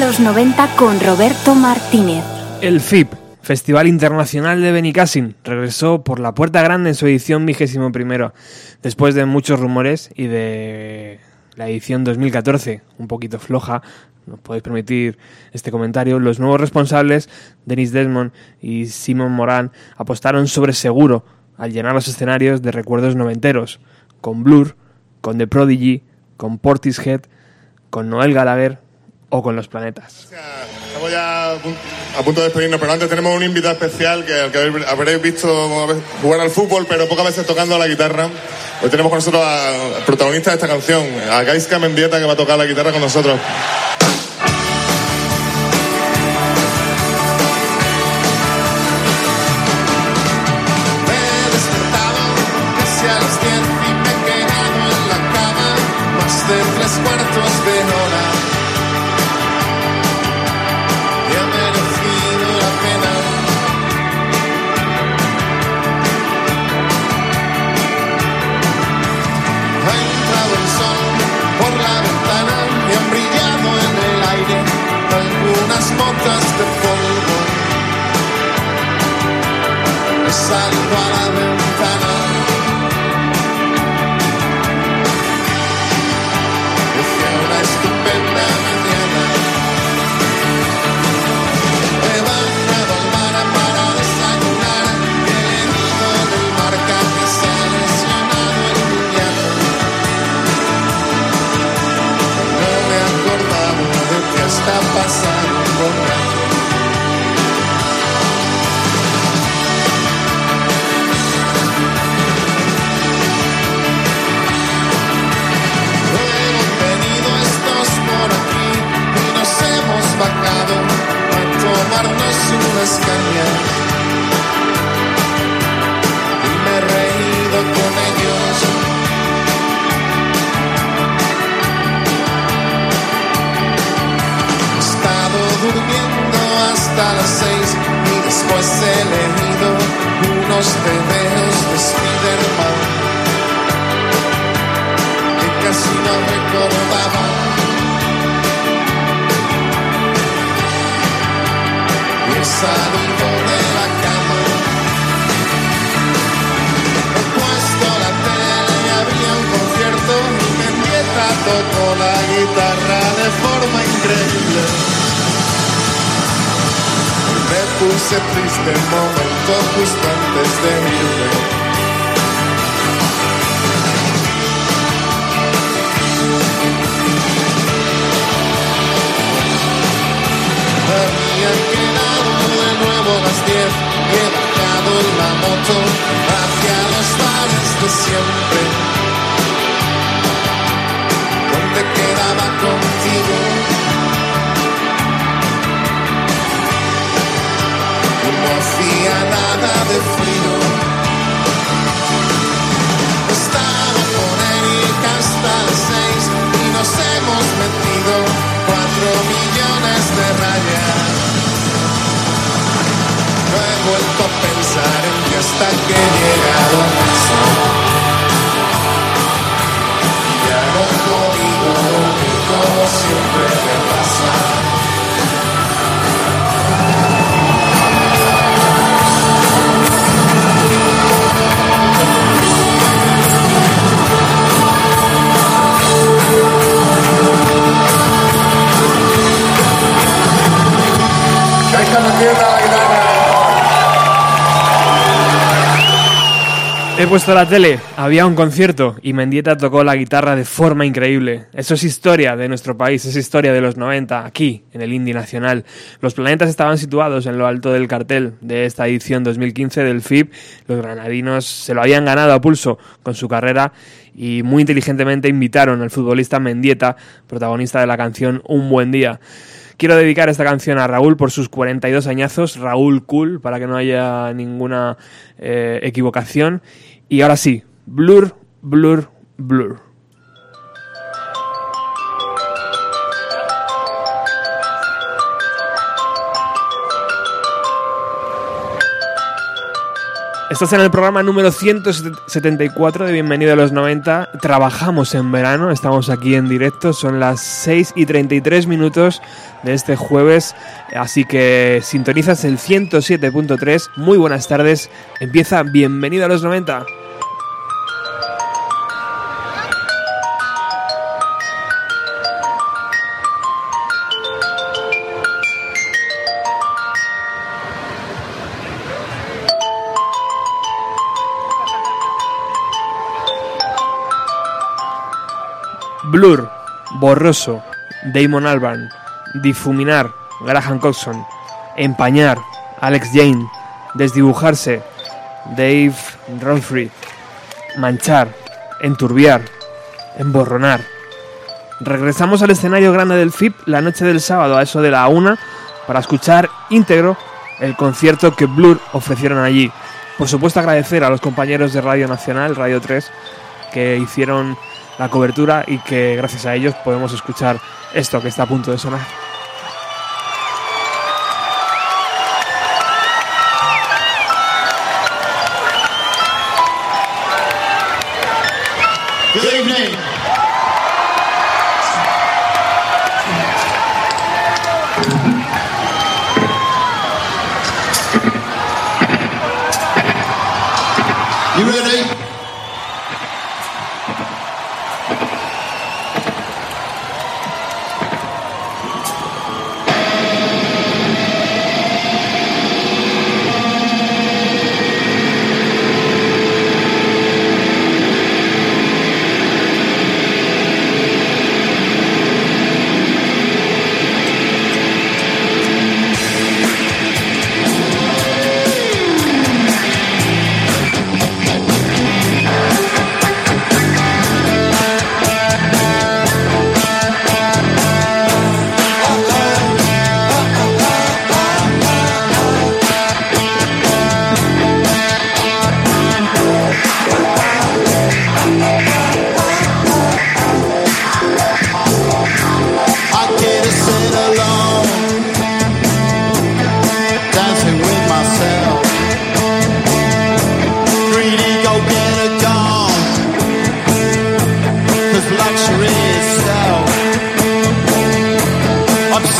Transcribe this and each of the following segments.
los 90 con Roberto Martínez. El FIP, Festival Internacional de Benicassim, regresó por la puerta grande en su edición vigésimo primero, después de muchos rumores y de la edición 2014, un poquito floja, no podéis permitir este comentario, los nuevos responsables, Denis Desmond y Simon Moran, apostaron sobre seguro al llenar los escenarios de recuerdos noventeros, con Blur, con The Prodigy, con Portishead, con Noel Gallagher o con los planetas. Estamos ya a punto de despedirnos, pero antes tenemos un invitado especial que, que habréis visto jugar al fútbol, pero pocas veces tocando la guitarra. Hoy tenemos con nosotros al protagonista de esta canción, a Gaiska Mendieta, que va a tocar la guitarra con nosotros. Puesto la tele, había un concierto y Mendieta tocó la guitarra de forma increíble. Eso es historia de nuestro país, es historia de los 90, aquí, en el Indie Nacional. Los planetas estaban situados en lo alto del cartel de esta edición 2015 del FIB. Los granadinos se lo habían ganado a pulso con su carrera y muy inteligentemente invitaron al futbolista Mendieta, protagonista de la canción Un buen día. Quiero dedicar esta canción a Raúl por sus 42 añazos, Raúl Cool, para que no haya ninguna eh, equivocación. Y ahora sí, Blur, Blur, Blur. Estás en el programa número 174 de Bienvenido a los 90. Trabajamos en verano, estamos aquí en directo, son las 6 y 33 minutos de este jueves, así que sintonizas el 107.3. Muy buenas tardes, empieza Bienvenido a los 90. Blur, Borroso, Damon Albarn, Difuminar, Graham Coxon, Empañar, Alex Jane, Desdibujarse, Dave Ronfried, Manchar, Enturbiar, Emborronar. Regresamos al escenario grande del FIP la noche del sábado a eso de la una para escuchar íntegro el concierto que Blur ofrecieron allí. Por supuesto agradecer a los compañeros de Radio Nacional, Radio 3, que hicieron la cobertura y que gracias a ellos podemos escuchar esto que está a punto de sonar.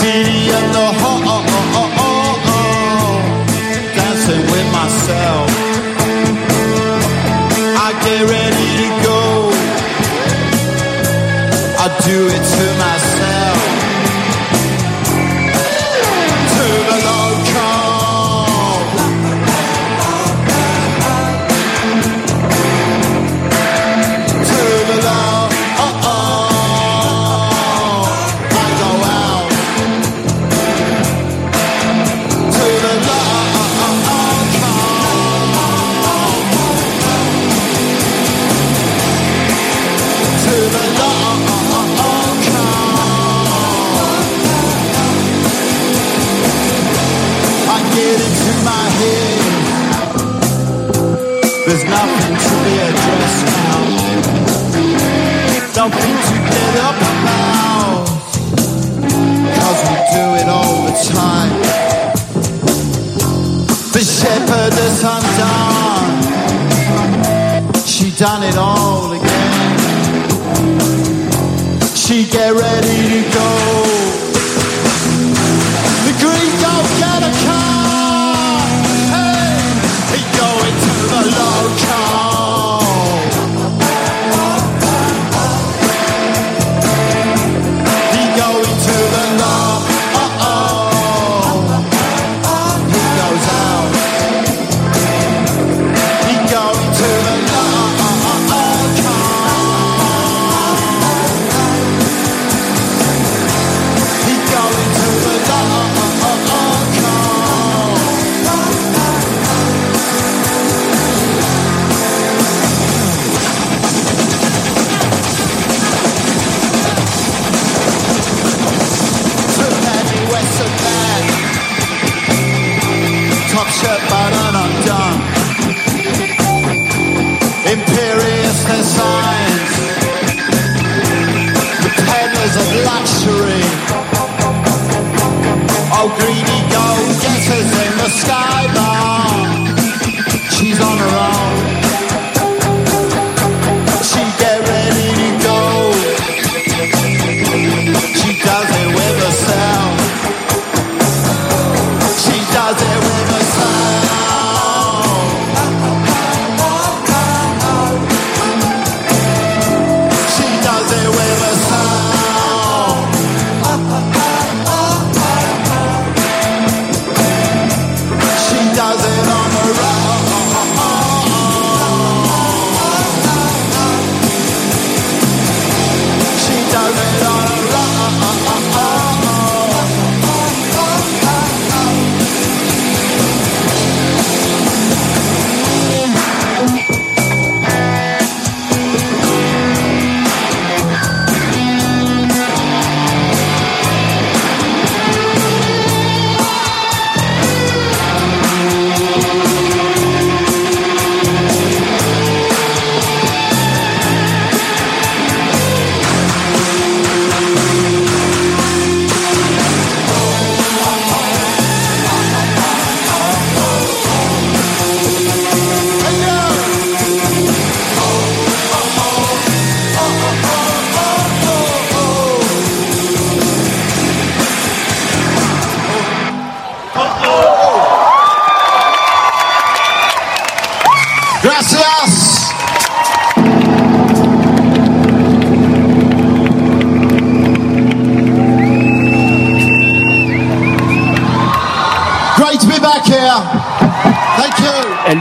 city of the heart. Oh, oh, oh, Dancing with myself. I get ready to go. I do it to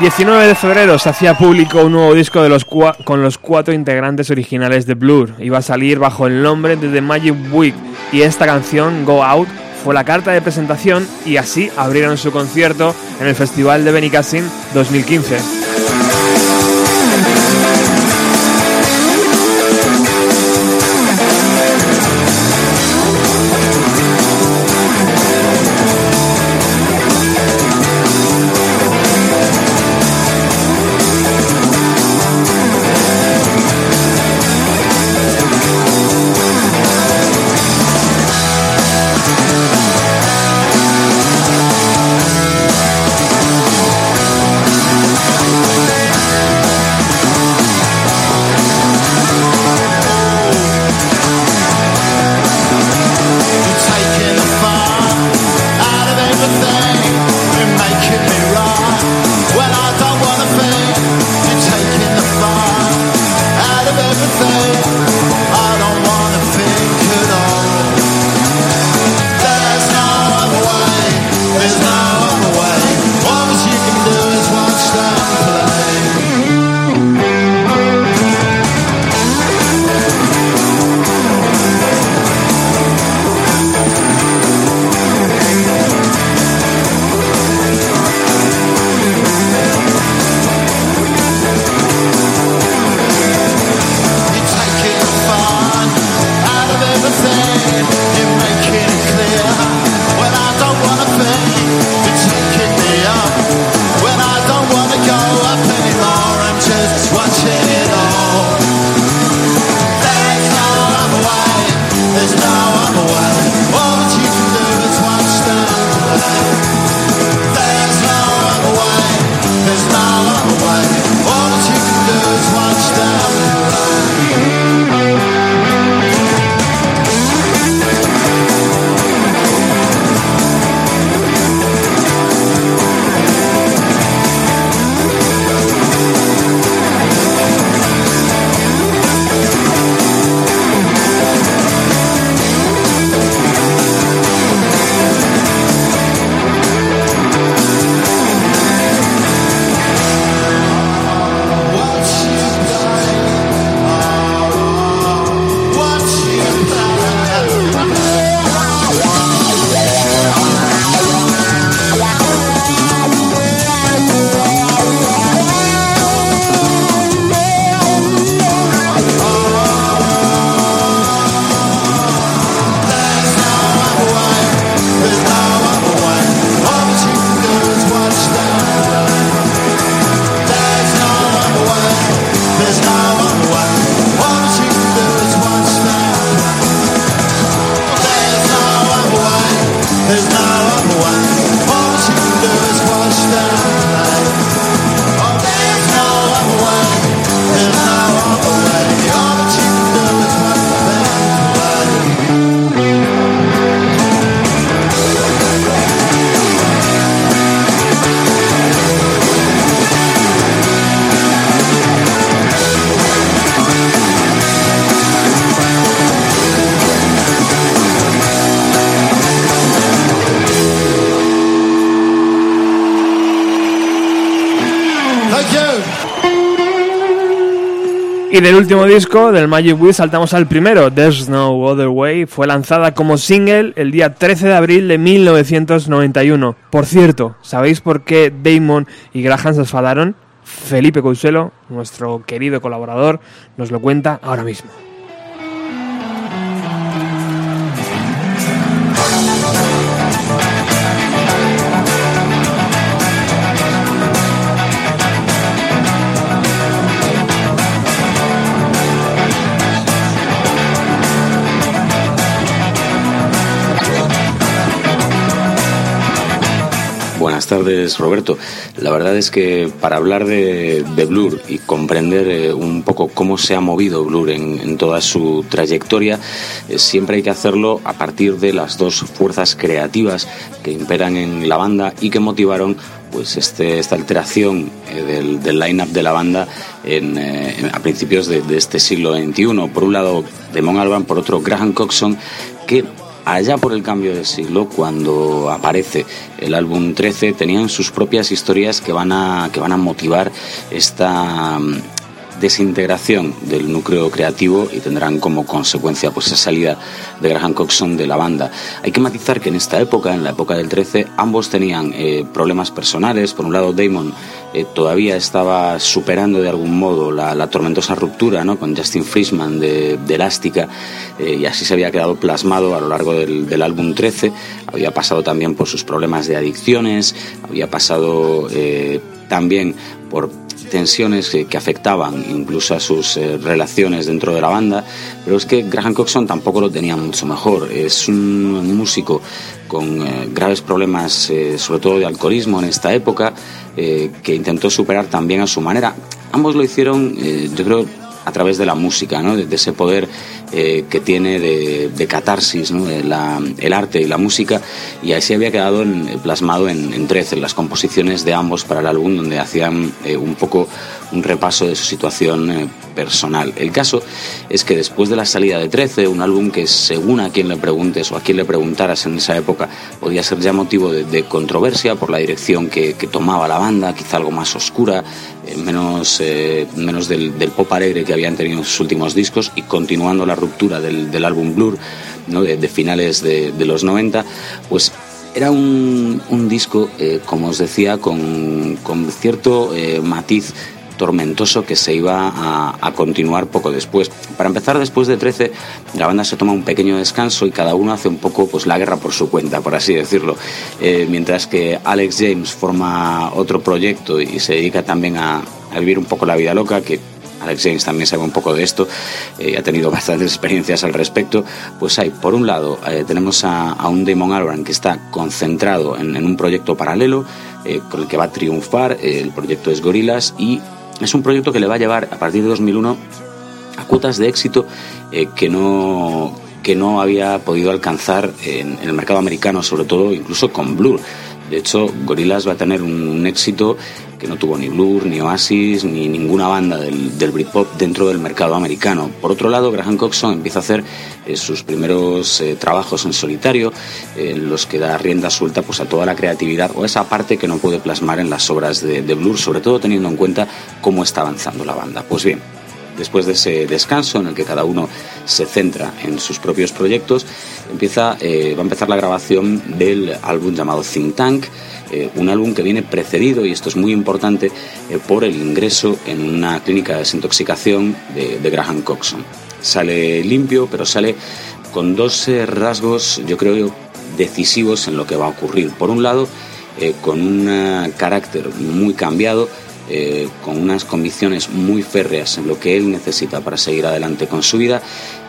19 de febrero se hacía público un nuevo disco de los con los cuatro integrantes originales de Blur. Iba a salir bajo el nombre de The Magic Week y esta canción, Go Out, fue la carta de presentación y así abrieron su concierto en el Festival de Benicassin 2015. Y del último disco, del Magic Wheel, saltamos al primero, There's No Other Way. Fue lanzada como single el día 13 de abril de 1991. Por cierto, ¿sabéis por qué Damon y Graham se enfadaron? Felipe Consuelo, nuestro querido colaborador, nos lo cuenta ahora mismo. Tardes, Roberto. La verdad es que para hablar de, Blur y comprender eh, un poco cómo se ha movido Blur en, toda su trayectoria, eh, siempre hay que hacerlo a partir de las dos fuerzas creativas que imperan en la banda y que motivaron pues este, esta alteración eh, del, line-up de la banda en, a principios de, este siglo XXI. Por un lado, Damon Albarn, por otro, Graham Coxon, que allá por el cambio de siglo, cuando aparece el álbum 13, tenían sus propias historias que van a, que van a motivar esta desintegración del núcleo creativo y tendrán como consecuencia pues esa salida de Graham Coxon de la banda. Hay que matizar que en esta época, en la época del 13, ambos tenían eh, problemas personales. Por un lado, Damon eh, todavía estaba superando de algún modo la, tormentosa ruptura ¿no? con Justin Friesman de, de Elástica eh, y así se había quedado plasmado a lo largo del, álbum 13. Había pasado también por sus problemas de adicciones, había pasado también por tensiones que, que, afectaban incluso a sus eh, relaciones dentro de la banda, pero es que Graham Coxon tampoco lo tenía mucho mejor. Es un, músico con eh, graves problemas, eh, sobre todo de alcoholismo en esta época, que intentó superar también a su manera. Ambos lo hicieron, yo creo, a través de la música, ¿no? de, de ese poder eh, que tiene de, de catarsis, ¿no? la, el arte y la música, y así había quedado en, plasmado en, en 13, en las composiciones de ambos para el álbum, donde hacían eh, un poco un repaso de su situación eh, personal. El caso es que después de la salida de 13, un álbum que según a quien le preguntes o a quien le preguntaras en esa época, podía ser ya motivo de, de controversia por la dirección que, que, tomaba la banda, quizá algo más oscura, eh, menos, eh, menos del, del, pop alegre que habían tenido en sus últimos discos y continuando la ruptura del, álbum Blur de, finales de, los 90, pues era un, disco, eh, como os decía, con, cierto eh, matiz tormentoso que se iba a, a, continuar poco después. Para empezar, después de 13, la banda se toma un pequeño descanso y cada uno hace un poco pues, la guerra por su cuenta, por así decirlo. Eh, mientras que Alex James forma otro proyecto y se dedica también a, a vivir un poco la vida loca, que Alex James también sabe un poco de esto, eh, ha tenido bastantes experiencias al respecto, pues hay, por un lado, eh, tenemos a, un Damon Albarn que está concentrado en, un proyecto paralelo, eh, con el que va a triunfar, eh, el proyecto es Gorilas, y es un proyecto que le va a llevar, a partir de 2001, a cuotas de éxito que no que no había podido alcanzar en, en el mercado americano, sobre todo incluso con Blur. De hecho, Gorillaz va a tener un, éxito que no tuvo ni Blur, ni Oasis, ni ninguna banda del, del Britpop dentro del mercado americano. Por otro lado, Graham Coxon empieza a hacer eh, sus primeros eh, trabajos en solitario, en los que da rienda suelta pues, a toda la creatividad o esa parte que no puede plasmar en las obras de, de Blur, sobre todo teniendo en cuenta cómo está avanzando la banda. Pues bien, después de ese descanso en el que cada uno se centra en sus propios proyectos, empieza, eh, va a empezar la grabación del álbum llamado Think Tank, eh, un álbum que viene precedido, y esto es muy importante, eh, por el ingreso en una clínica de desintoxicación de, de Graham Coxon. Sale limpio, pero sale con dos rasgos, yo creo, decisivos en lo que va a ocurrir. Por un lado, con un carácter muy cambiado, eh, con unas convicciones muy férreas en lo que él necesita para seguir adelante con su vida.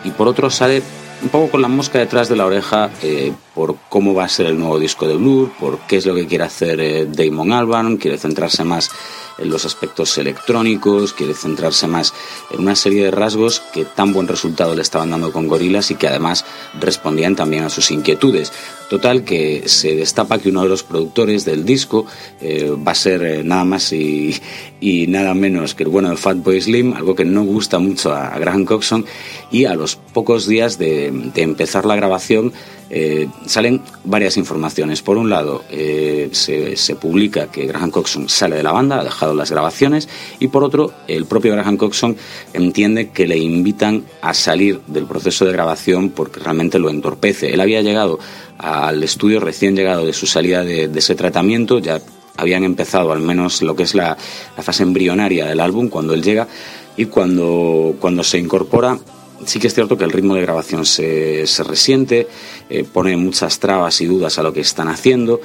Y por otro sale un poco con la mosca detrás de la oreja eh, por cómo va a ser el nuevo disco de Blur, por qué es lo que quiere hacer eh, Damon Albarn, quiere centrarse más en los aspectos electrónicos, quiere centrarse más en una serie de rasgos que tan buen resultado le estaban dando con Gorilas y que además respondían también a sus inquietudes. Total que se destapa que uno de los productores del disco eh, va a ser eh, nada más y, y, nada menos que el bueno de Fatboy Slim, algo que no gusta mucho a, Graham Coxon, y a los pocos días de empezar la grabación eh, salen varias informaciones. Por un lado, eh, se, se, publica que Graham Coxon sale de la banda, ha dejado las grabaciones y por otro, el propio Graham Coxon entiende que le invitan a salir del proceso de grabación porque realmente lo entorpece. Él había llegado al estudio recién llegado de su salida de, ese tratamiento, ya habían empezado al menos lo que es la, la fase embrionaria del álbum cuando él llega y cuando, cuando se incorpora sí que es cierto que el ritmo de grabación se, resiente, eh, pone muchas trabas y dudas a lo que están haciendo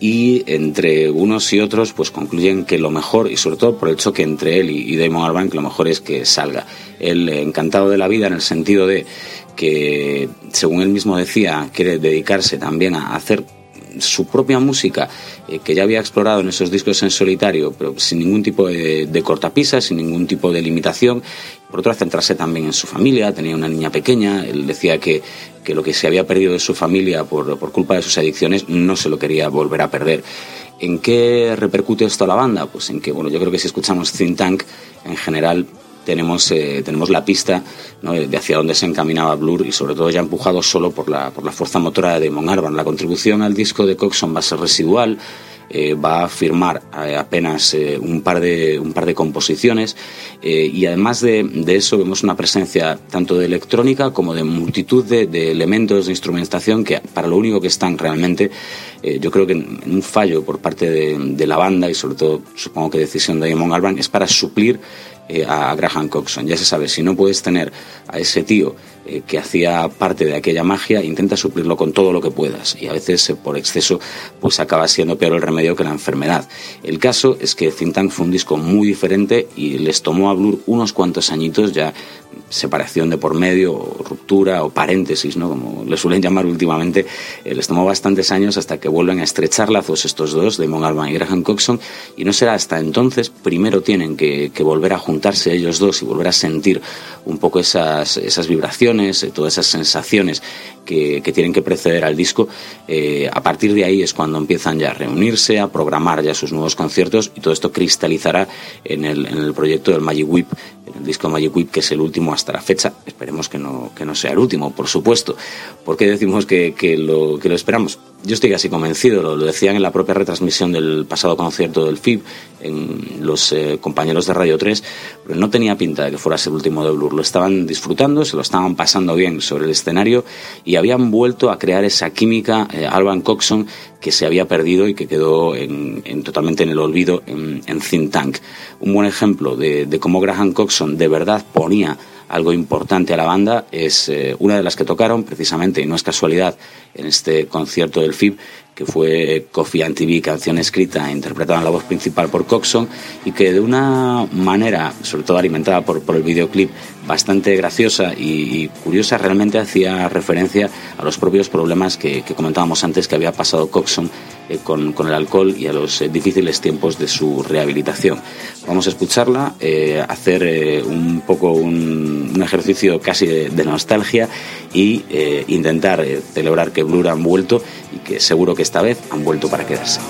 y entre unos y otros pues concluyen que lo mejor, y sobre todo por el choque entre él y, Damon Albarn, que lo mejor es que salga. Él encantado de la vida en el sentido de que, según él mismo decía, quiere dedicarse también a hacer su propia música, eh, que ya había explorado en esos discos en solitario, pero sin ningún tipo de, de cortapisa, sin ningún tipo de limitación. Por otro, centrarse también en su familia, tenía una niña pequeña, él decía que, que lo que se había perdido de su familia por, por culpa de sus adicciones no se lo quería volver a perder. ¿En qué repercute esto a la banda? Pues en que, bueno, yo creo que si escuchamos Think Tank, en general tenemos, eh, tenemos la pista de hacia dónde se encaminaba Blur y sobre todo ya empujado solo por la, por la fuerza motora de Mon Arban. La contribución al disco de Coxon va a ser residual, eh, va a firmar eh, apenas un, par de, un par de composiciones y además de, eso vemos una presencia tanto de electrónica como de multitud de, elementos de instrumentación que para lo único que están realmente yo creo que en, un fallo por parte de, de, la banda y sobre todo supongo que decisión de Damon Albarn es para suplir eh, a Graham Coxon. Ya se sabe, si no puedes tener a ese tío eh, que hacía parte de aquella magia, intenta suplirlo con todo lo que puedas. Y a veces, eh, por exceso, pues acaba siendo peor el remedio que la enfermedad. El caso es que Think Tank fue un disco muy diferente y les tomó a Blur unos cuantos añitos ya separación de por medio, o ruptura o paréntesis, ¿no? como le suelen llamar últimamente, les tomó bastantes años hasta que vuelven a estrechar lazos estos dos, Damon Albarn y Graham Coxon, y no será hasta entonces, primero tienen que, volver a juntarse ellos dos y volver a sentir un poco esas, esas vibraciones, eh, todas esas sensaciones que, tienen que preceder al disco, eh, a partir de ahí es cuando empiezan ya a reunirse, a programar ya sus nuevos conciertos y todo esto cristalizará en el, en el proyecto del Magic Whip, el disco Magic Whip, que es el último hasta la fecha. Esperemos que no, que no sea el último, por supuesto. ¿Por qué decimos que, que, lo, que lo esperamos? Yo estoy casi convencido, lo, decían en la propia retransmisión del pasado concierto del FIB, en los eh, compañeros de Radio 3, pero no tenía pinta de que fuera el último de Blur. Lo estaban disfrutando, se lo estaban pasando bien sobre el escenario y habían vuelto a crear esa química eh, Alban Coxon que se había perdido y que quedó en, totalmente en el olvido en, en Think Tank. Un buen ejemplo de, de cómo Graham Coxon de verdad ponía algo importante a la banda es eh, una de las que tocaron precisamente, y no es casualidad, en este concierto del FIB, que fue Coffee and TV, canción escrita e interpretada en la voz principal por Coxon, y que de una manera, sobre todo alimentada por, el videoclip, bastante graciosa y, curiosa, realmente hacía referencia a los propios problemas que, comentábamos antes que había pasado Coxon eh, con, el alcohol y a los eh, difíciles tiempos de su rehabilitación. Vamos a escucharla, eh, hacer un poco un, ejercicio casi de, nostalgia y intentar celebrar que Blur han vuelto que seguro que esta vez han vuelto para quedarse.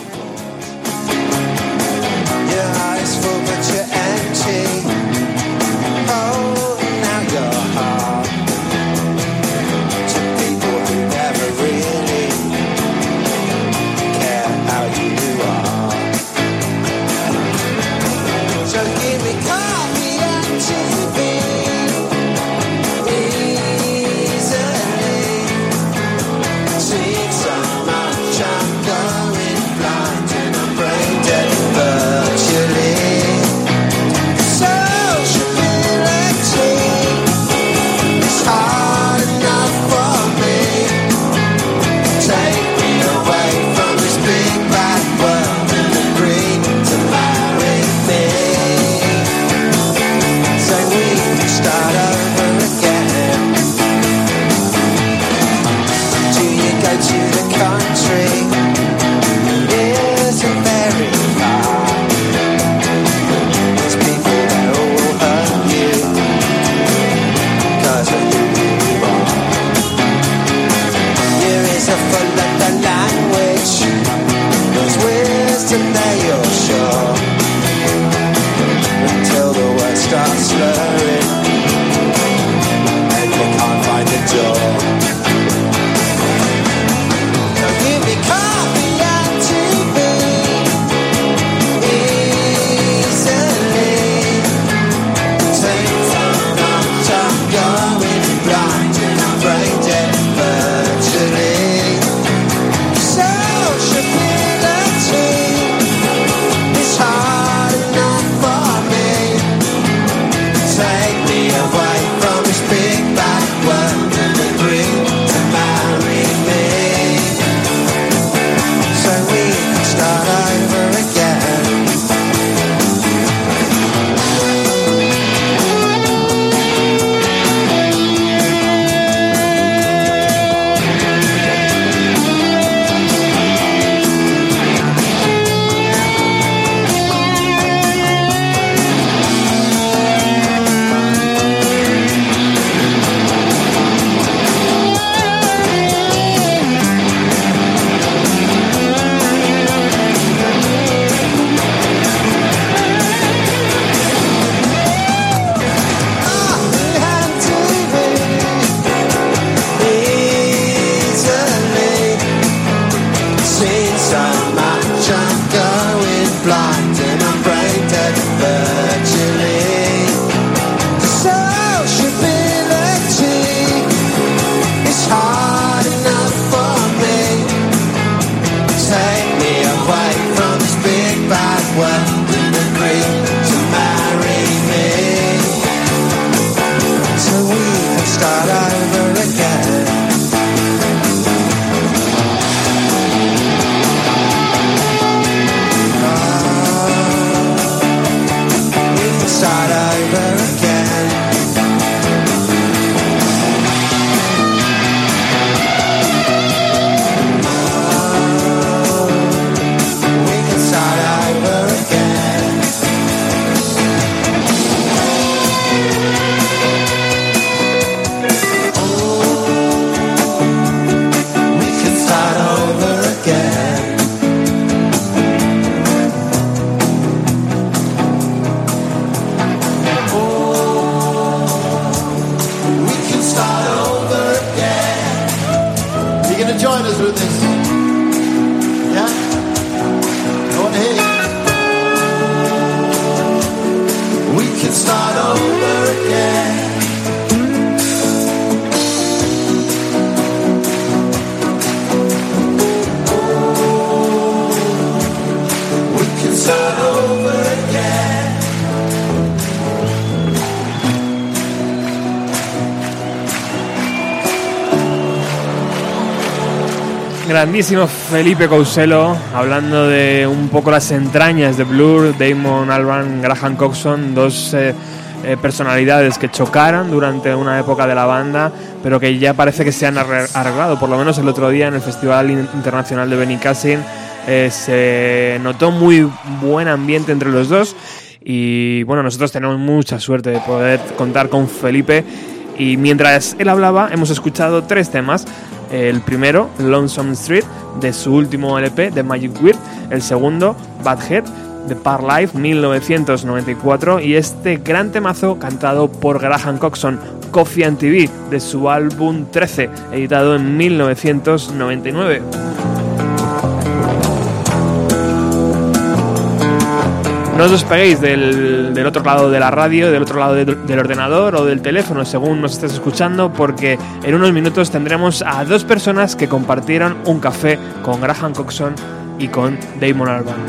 Grandísimo Felipe Couselo, hablando de un poco las entrañas de Blur, Damon Albarn, Graham Coxon, dos eh, eh, personalidades que chocaron durante una época de la banda, pero que ya parece que se han arre- arreglado. Por lo menos el otro día en el Festival In- Internacional de Benicassin eh, se notó muy buen ambiente entre los dos. Y bueno, nosotros tenemos mucha suerte de poder contar con Felipe. Y mientras él hablaba, hemos escuchado tres temas. El primero, Lonesome Street, de su último LP, The Magic Weird. El segundo, Bad Head, de Par Life, 1994. Y este gran temazo cantado por Graham Coxon, Coffee and TV, de su álbum 13, editado en 1999. No os despeguéis del, del otro lado de la radio, del otro lado de- del ordenador o del teléfono, según nos estés escuchando, porque en unos minutos tendremos a dos personas que compartieron un café con Graham Coxon y con Damon Albarn.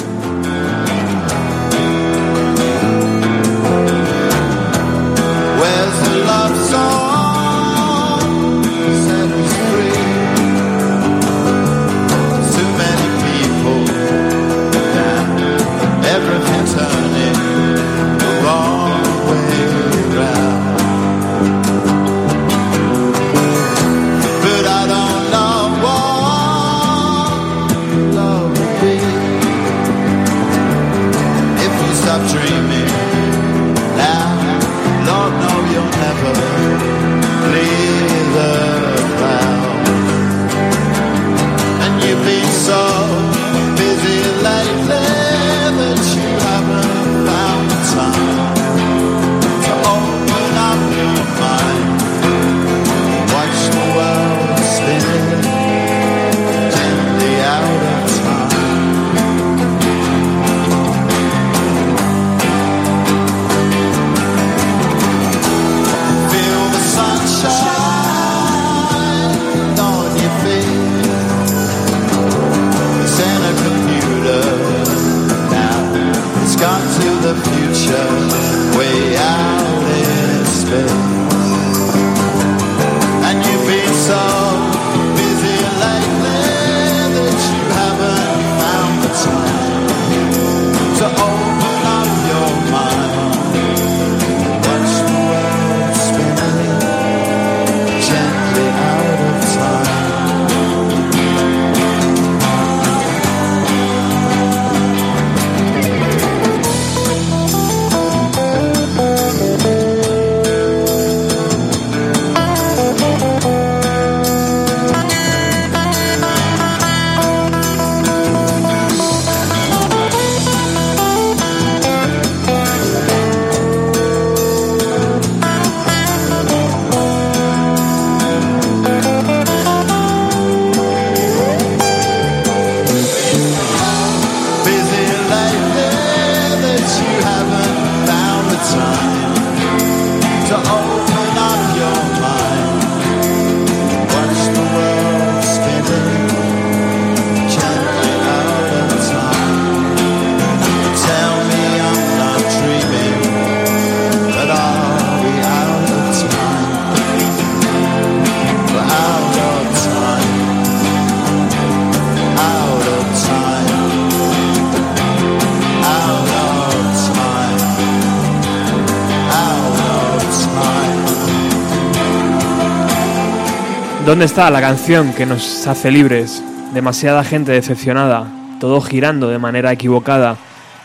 ¿Dónde está la canción que nos hace libres? Demasiada gente decepcionada, todo girando de manera equivocada.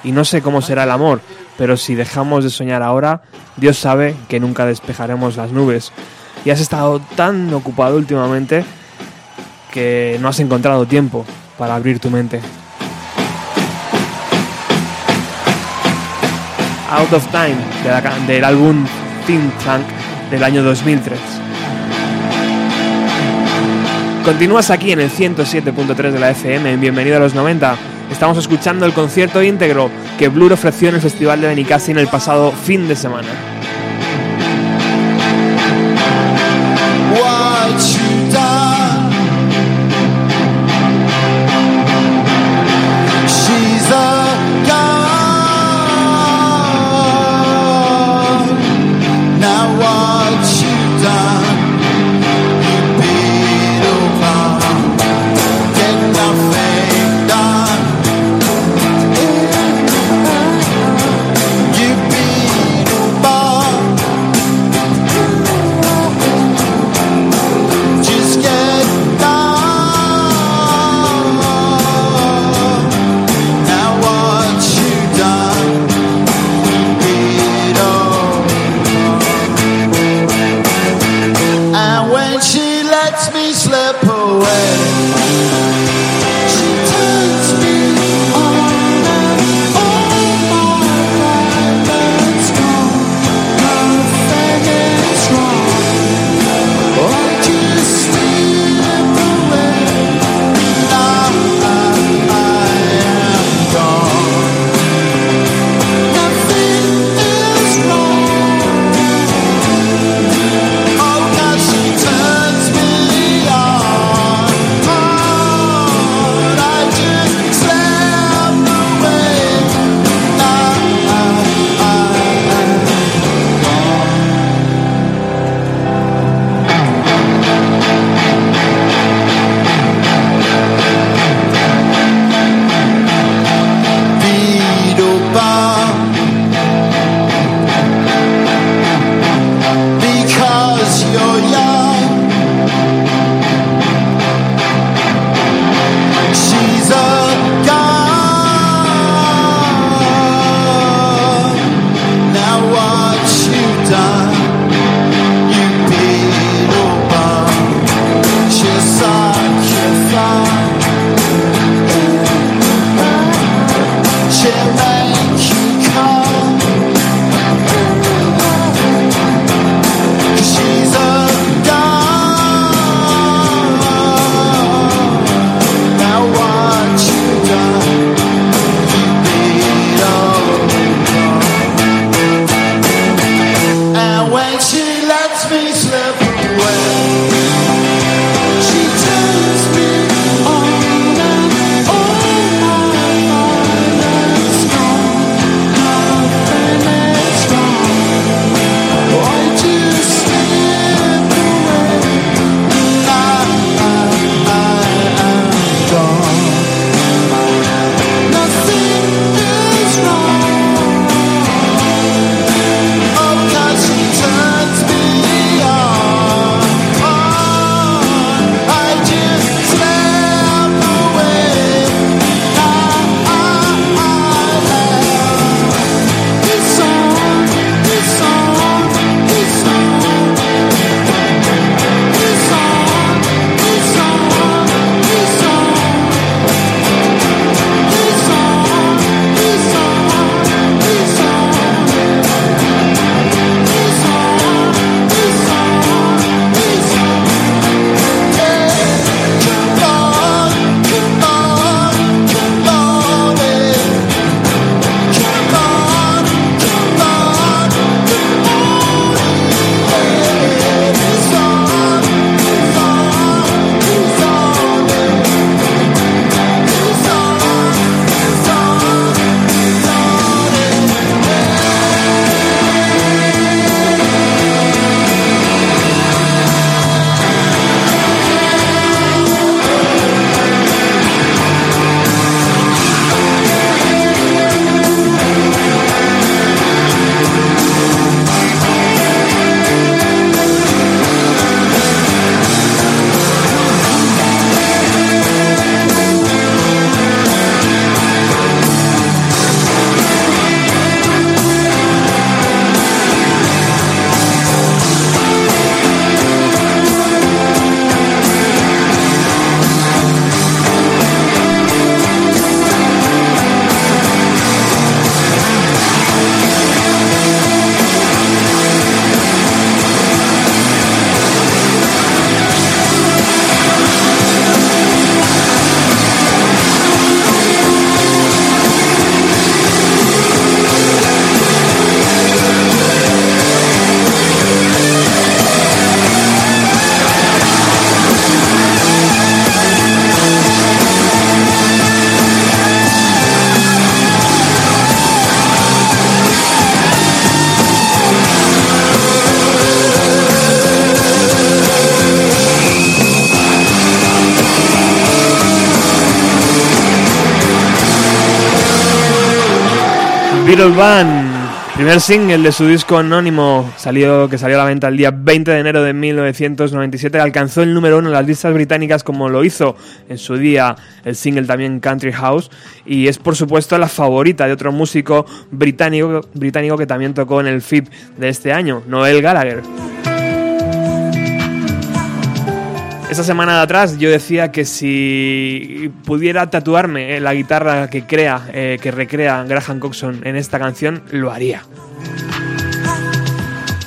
Y no sé cómo será el amor, pero si dejamos de soñar ahora, Dios sabe que nunca despejaremos las nubes. Y has estado tan ocupado últimamente que no has encontrado tiempo para abrir tu mente. Out of Time, del álbum Think Tank del año 2003. Continúas aquí en el 107.3 de la FM, en Bienvenido a los 90. Estamos escuchando el concierto íntegro que Blur ofreció en el Festival de Benicassin el pasado fin de semana. Primer single de su disco anónimo salió, que salió a la venta el día 20 de enero de 1997, alcanzó el número uno en las listas británicas como lo hizo en su día el single también Country House y es por supuesto la favorita de otro músico británico, británico que también tocó en el FIP de este año, Noel Gallagher. Esa semana de atrás yo decía que si pudiera tatuarme eh, la guitarra que crea, eh, que recrea Graham Coxon en esta canción, lo haría.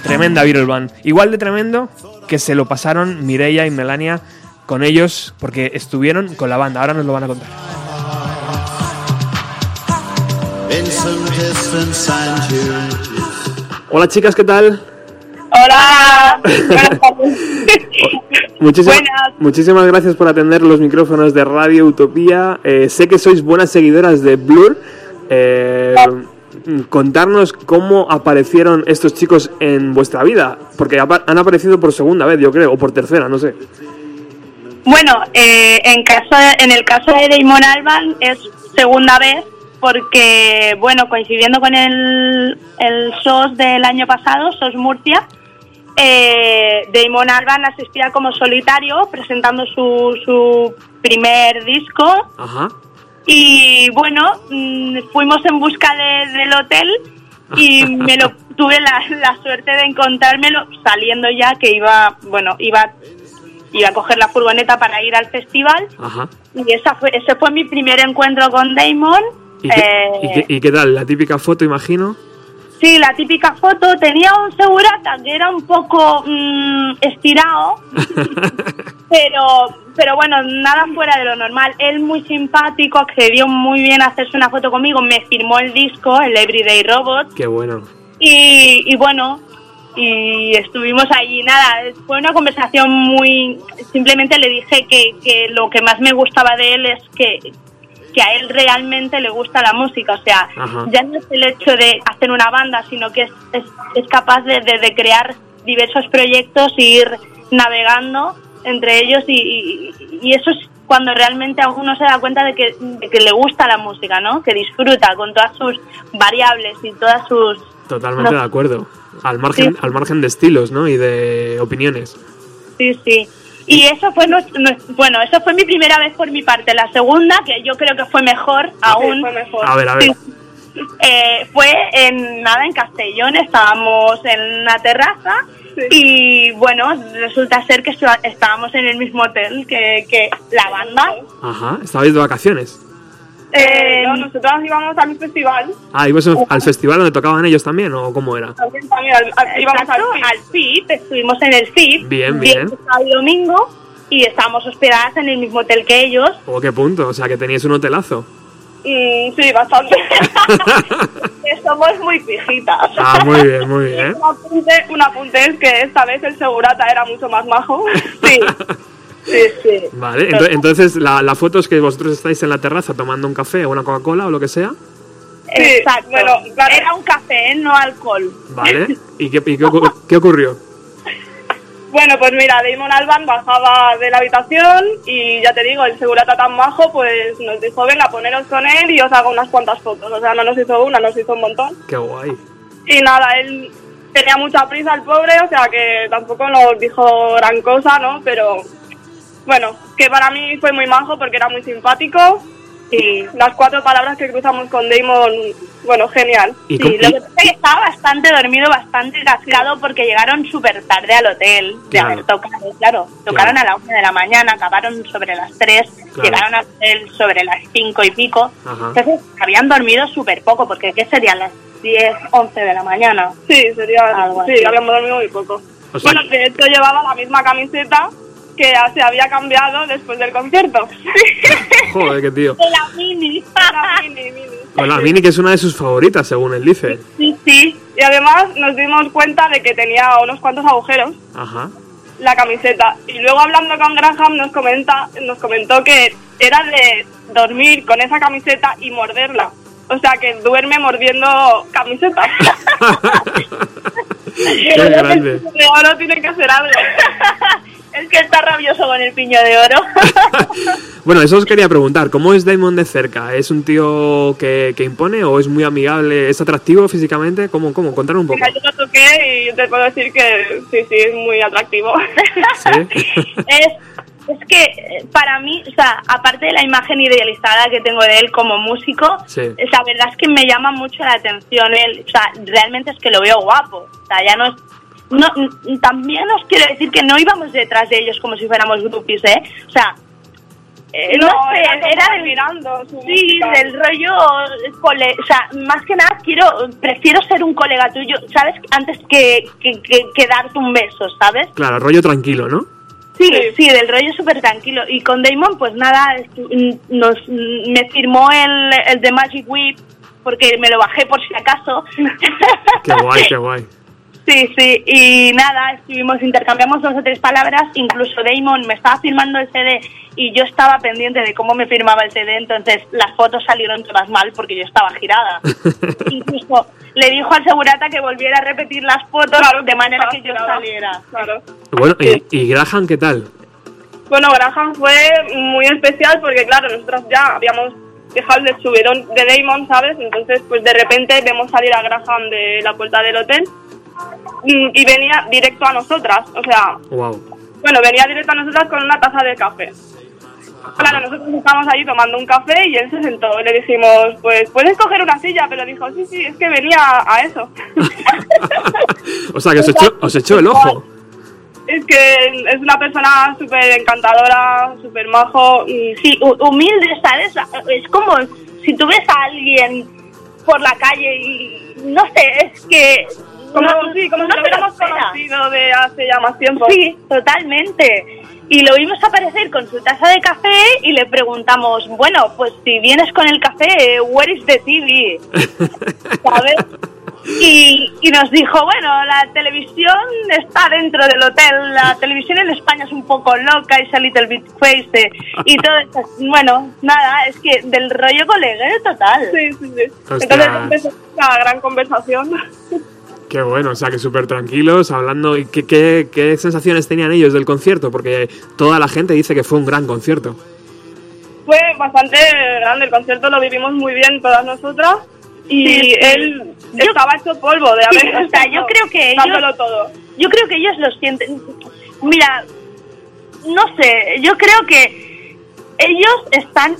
Tremenda Beatle Band. Igual de tremendo que se lo pasaron Mireia y Melania con ellos porque estuvieron con la banda. Ahora nos lo van a contar. Hola chicas, ¿qué tal? Hola. Muchísimas, muchísimas gracias por atender los micrófonos de Radio Utopía. Eh, sé que sois buenas seguidoras de Blur. Eh, contarnos cómo aparecieron estos chicos en vuestra vida, porque han aparecido por segunda vez, yo creo, o por tercera, no sé. Bueno, eh, en, caso en el caso de Damon Alban es segunda vez porque, bueno, coincidiendo con el, el SOS del año pasado, SOS Murcia, eh, Damon Alban asistía como solitario presentando su, su primer disco. Y bueno, mm, fuimos en busca del hotel y me lo tuve la, suerte de encontrármelo saliendo ya que iba, bueno, iba iba a coger la furgoneta para ir al festival. Y esa fue, ese fue mi primer encuentro con Damon. ¿Y qué, ¿y qué tal? ¿La típica foto, imagino? Sí, la típica foto. Tenía un segurata que era un poco mm, estirado, pero, pero bueno, nada fuera de lo normal. Él muy simpático, accedió muy bien a hacerse una foto conmigo, me firmó el disco, el Everyday Robot. Qué bueno. Y, y bueno, y estuvimos allí, nada, fue una conversación muy... Simplemente le dije que, que lo que más me gustaba de él es que, que a él realmente le gusta la música. O sea, ya no es el hecho de hacer una banda, sino que es, es, capaz de, de, crear diversos proyectos e ir navegando entre ellos y, y, eso es cuando realmente a uno se da cuenta de que, que, le gusta la música, ¿no? Que disfruta con todas sus variables y todas sus... Totalmente de acuerdo. Al margen, al margen de estilos, ¿no? Y de opiniones. Sí, sí. Y eso fue, bueno, eso fue mi primera vez por mi parte. La segunda, que yo creo que fue mejor aún. Fue mejor. A ver, a ver. Eh, fue en nada en Castellón, estábamos en una terraza y bueno, resulta ser que estábamos en el mismo hotel que, que la banda. Ajá, ¿estabais de vacaciones? Eh, no, nosotros íbamos al festival. Ah, ¿ibas al festival donde tocaban ellos también o cómo era? También, también al, íbamos al, al FIP, estuvimos en el FIP. Bien, bien. El domingo y estábamos hospedadas en el mismo hotel que ellos. ¿O qué punto? O sea, que teníais un hotelazo. Mm, sí, bastante. Somos muy pijitas. Ah, muy bien, muy bien. un, apunte, un apunte es que esta vez el segurata era mucho más majo. Sí. Sí, sí. Vale, entonces la, la, foto es que vosotros estáis en la terraza tomando un café o una Coca-Cola o lo que sea. Exacto. Era un café, no alcohol. Vale. ¿Y qué, qué, qué ocurrió? Bueno, pues mira, Damon Alban bajaba de la habitación y ya te digo, el segurata tan bajo, pues nos dijo, venga, poneros con él y os hago unas cuantas fotos. O sea, no nos hizo una, nos hizo un montón. Qué guay. Y nada, él tenía mucha prisa el pobre, o sea que tampoco nos dijo gran cosa, ¿no? Pero bueno, que para mí fue muy majo porque era muy simpático y las cuatro palabras que cruzamos con Damon, bueno, genial. ¿Y sí, lo que pasa es que estaba bastante dormido, bastante cascado porque llegaron súper tarde al hotel de haber tocado, claro. Tocaron a la una de la mañana, acabaron sobre las tres, llegaron al hotel sobre las cinco y pico. Entonces habían dormido súper poco porque ¿qué serían las 10, 11 de la mañana? Sí, sería algo Sí, habíamos dormido muy poco. bueno, de hecho llevaba la misma camiseta que se había cambiado después del concierto. Joder, qué tío. La mini. La mini, mini. Con la mini que es una de sus favoritas, según él dice. Sí, sí. Y además nos dimos cuenta de que tenía unos cuantos agujeros. Ajá. La camiseta. Y luego hablando con Graham nos comenta, nos comentó que era de dormir con esa camiseta y morderla. O sea que duerme mordiendo camiseta. Qué grande. Ahora tiene que hacer algo. Es que está rabioso con el piño de oro. Bueno, eso os quería preguntar, ¿cómo es Damon de cerca? ¿Es un tío que, que impone o es muy amigable? ¿Es atractivo físicamente? ¿Cómo? cómo? Contar un poco. Mira, yo lo toqué y te puedo decir que sí, sí, es muy atractivo. ¿Sí? es, es que eh, para mí, o sea, aparte de la imagen idealizada que tengo de él como músico, Sí. la verdad es que me llama mucho la atención él. O sea, realmente es que lo veo guapo. O sea, ya no es. No, n- también os quiero decir que no íbamos detrás de ellos como si fuéramos groupies, ¿eh? O sea, eh, no, sé, era del, su sí, del rollo, cole- o sea, más que nada quiero, prefiero ser un colega tuyo, ¿sabes? Antes que, que, que, que darte un beso, ¿sabes? Claro, rollo tranquilo, ¿no? Sí, sí, del rollo súper tranquilo. Y con Damon, pues nada, nos, me firmó el, el de Magic Whip porque me lo bajé por si acaso. Qué guay, qué guay. Sí, sí, y nada, estuvimos, intercambiamos dos o tres palabras, incluso Damon me estaba firmando el CD y yo estaba pendiente de cómo me firmaba el CD, entonces las fotos salieron todas mal porque yo estaba girada. incluso le dijo al segurata que volviera a repetir las fotos de manera que yo saliera. Claro. Bueno, y, y Graham qué tal? Bueno, Graham fue muy especial porque, claro, nosotros ya habíamos dejado el subidón de Damon, ¿sabes? Entonces, pues de repente vemos salir a Graham de la puerta del hotel mm, y venía directo a nosotras. O sea, Wow. bueno, venía directo a nosotras con una taza de café. Claro, nosotros estábamos ahí tomando un café y él se sentó. Le dijimos, pues puedes coger una silla, pero dijo, sí, sí, es que venía a eso. O sea, que os echó, os echó el ojo. es que es una persona súper encantadora, súper majo. Sí, hu- humilde, ¿sabes? Es como si tú ves a alguien por la calle y no sé, es que... Como, no- sí, como no si lo hubiéramos conocido de hace ya más tiempo. Sí, totalmente. Y lo vimos aparecer con su taza de café y le preguntamos, bueno, pues si vienes con el café, where is the TV? ¿Sabes? Y, y nos dijo, bueno, la televisión está dentro del hotel, la televisión en España es un poco loca, es a little bit crazy. Y todo eso, bueno, nada, es que del rollo coleguero total. Sí, sí, sí. Ostras. Entonces empezó una gran conversación. Qué bueno, o sea, que súper tranquilos, hablando. ¿Y qué, qué, qué sensaciones tenían ellos del concierto? Porque toda la gente dice que fue un gran concierto. Fue bastante grande, el concierto lo vivimos muy bien todas nosotras. Y Sí, sí. él Yo- estaba hecho polvo de Sí, haber o sea, yo creo que ellos- todo. Yo creo que ellos lo sienten. Mira, no sé, yo creo que ellos están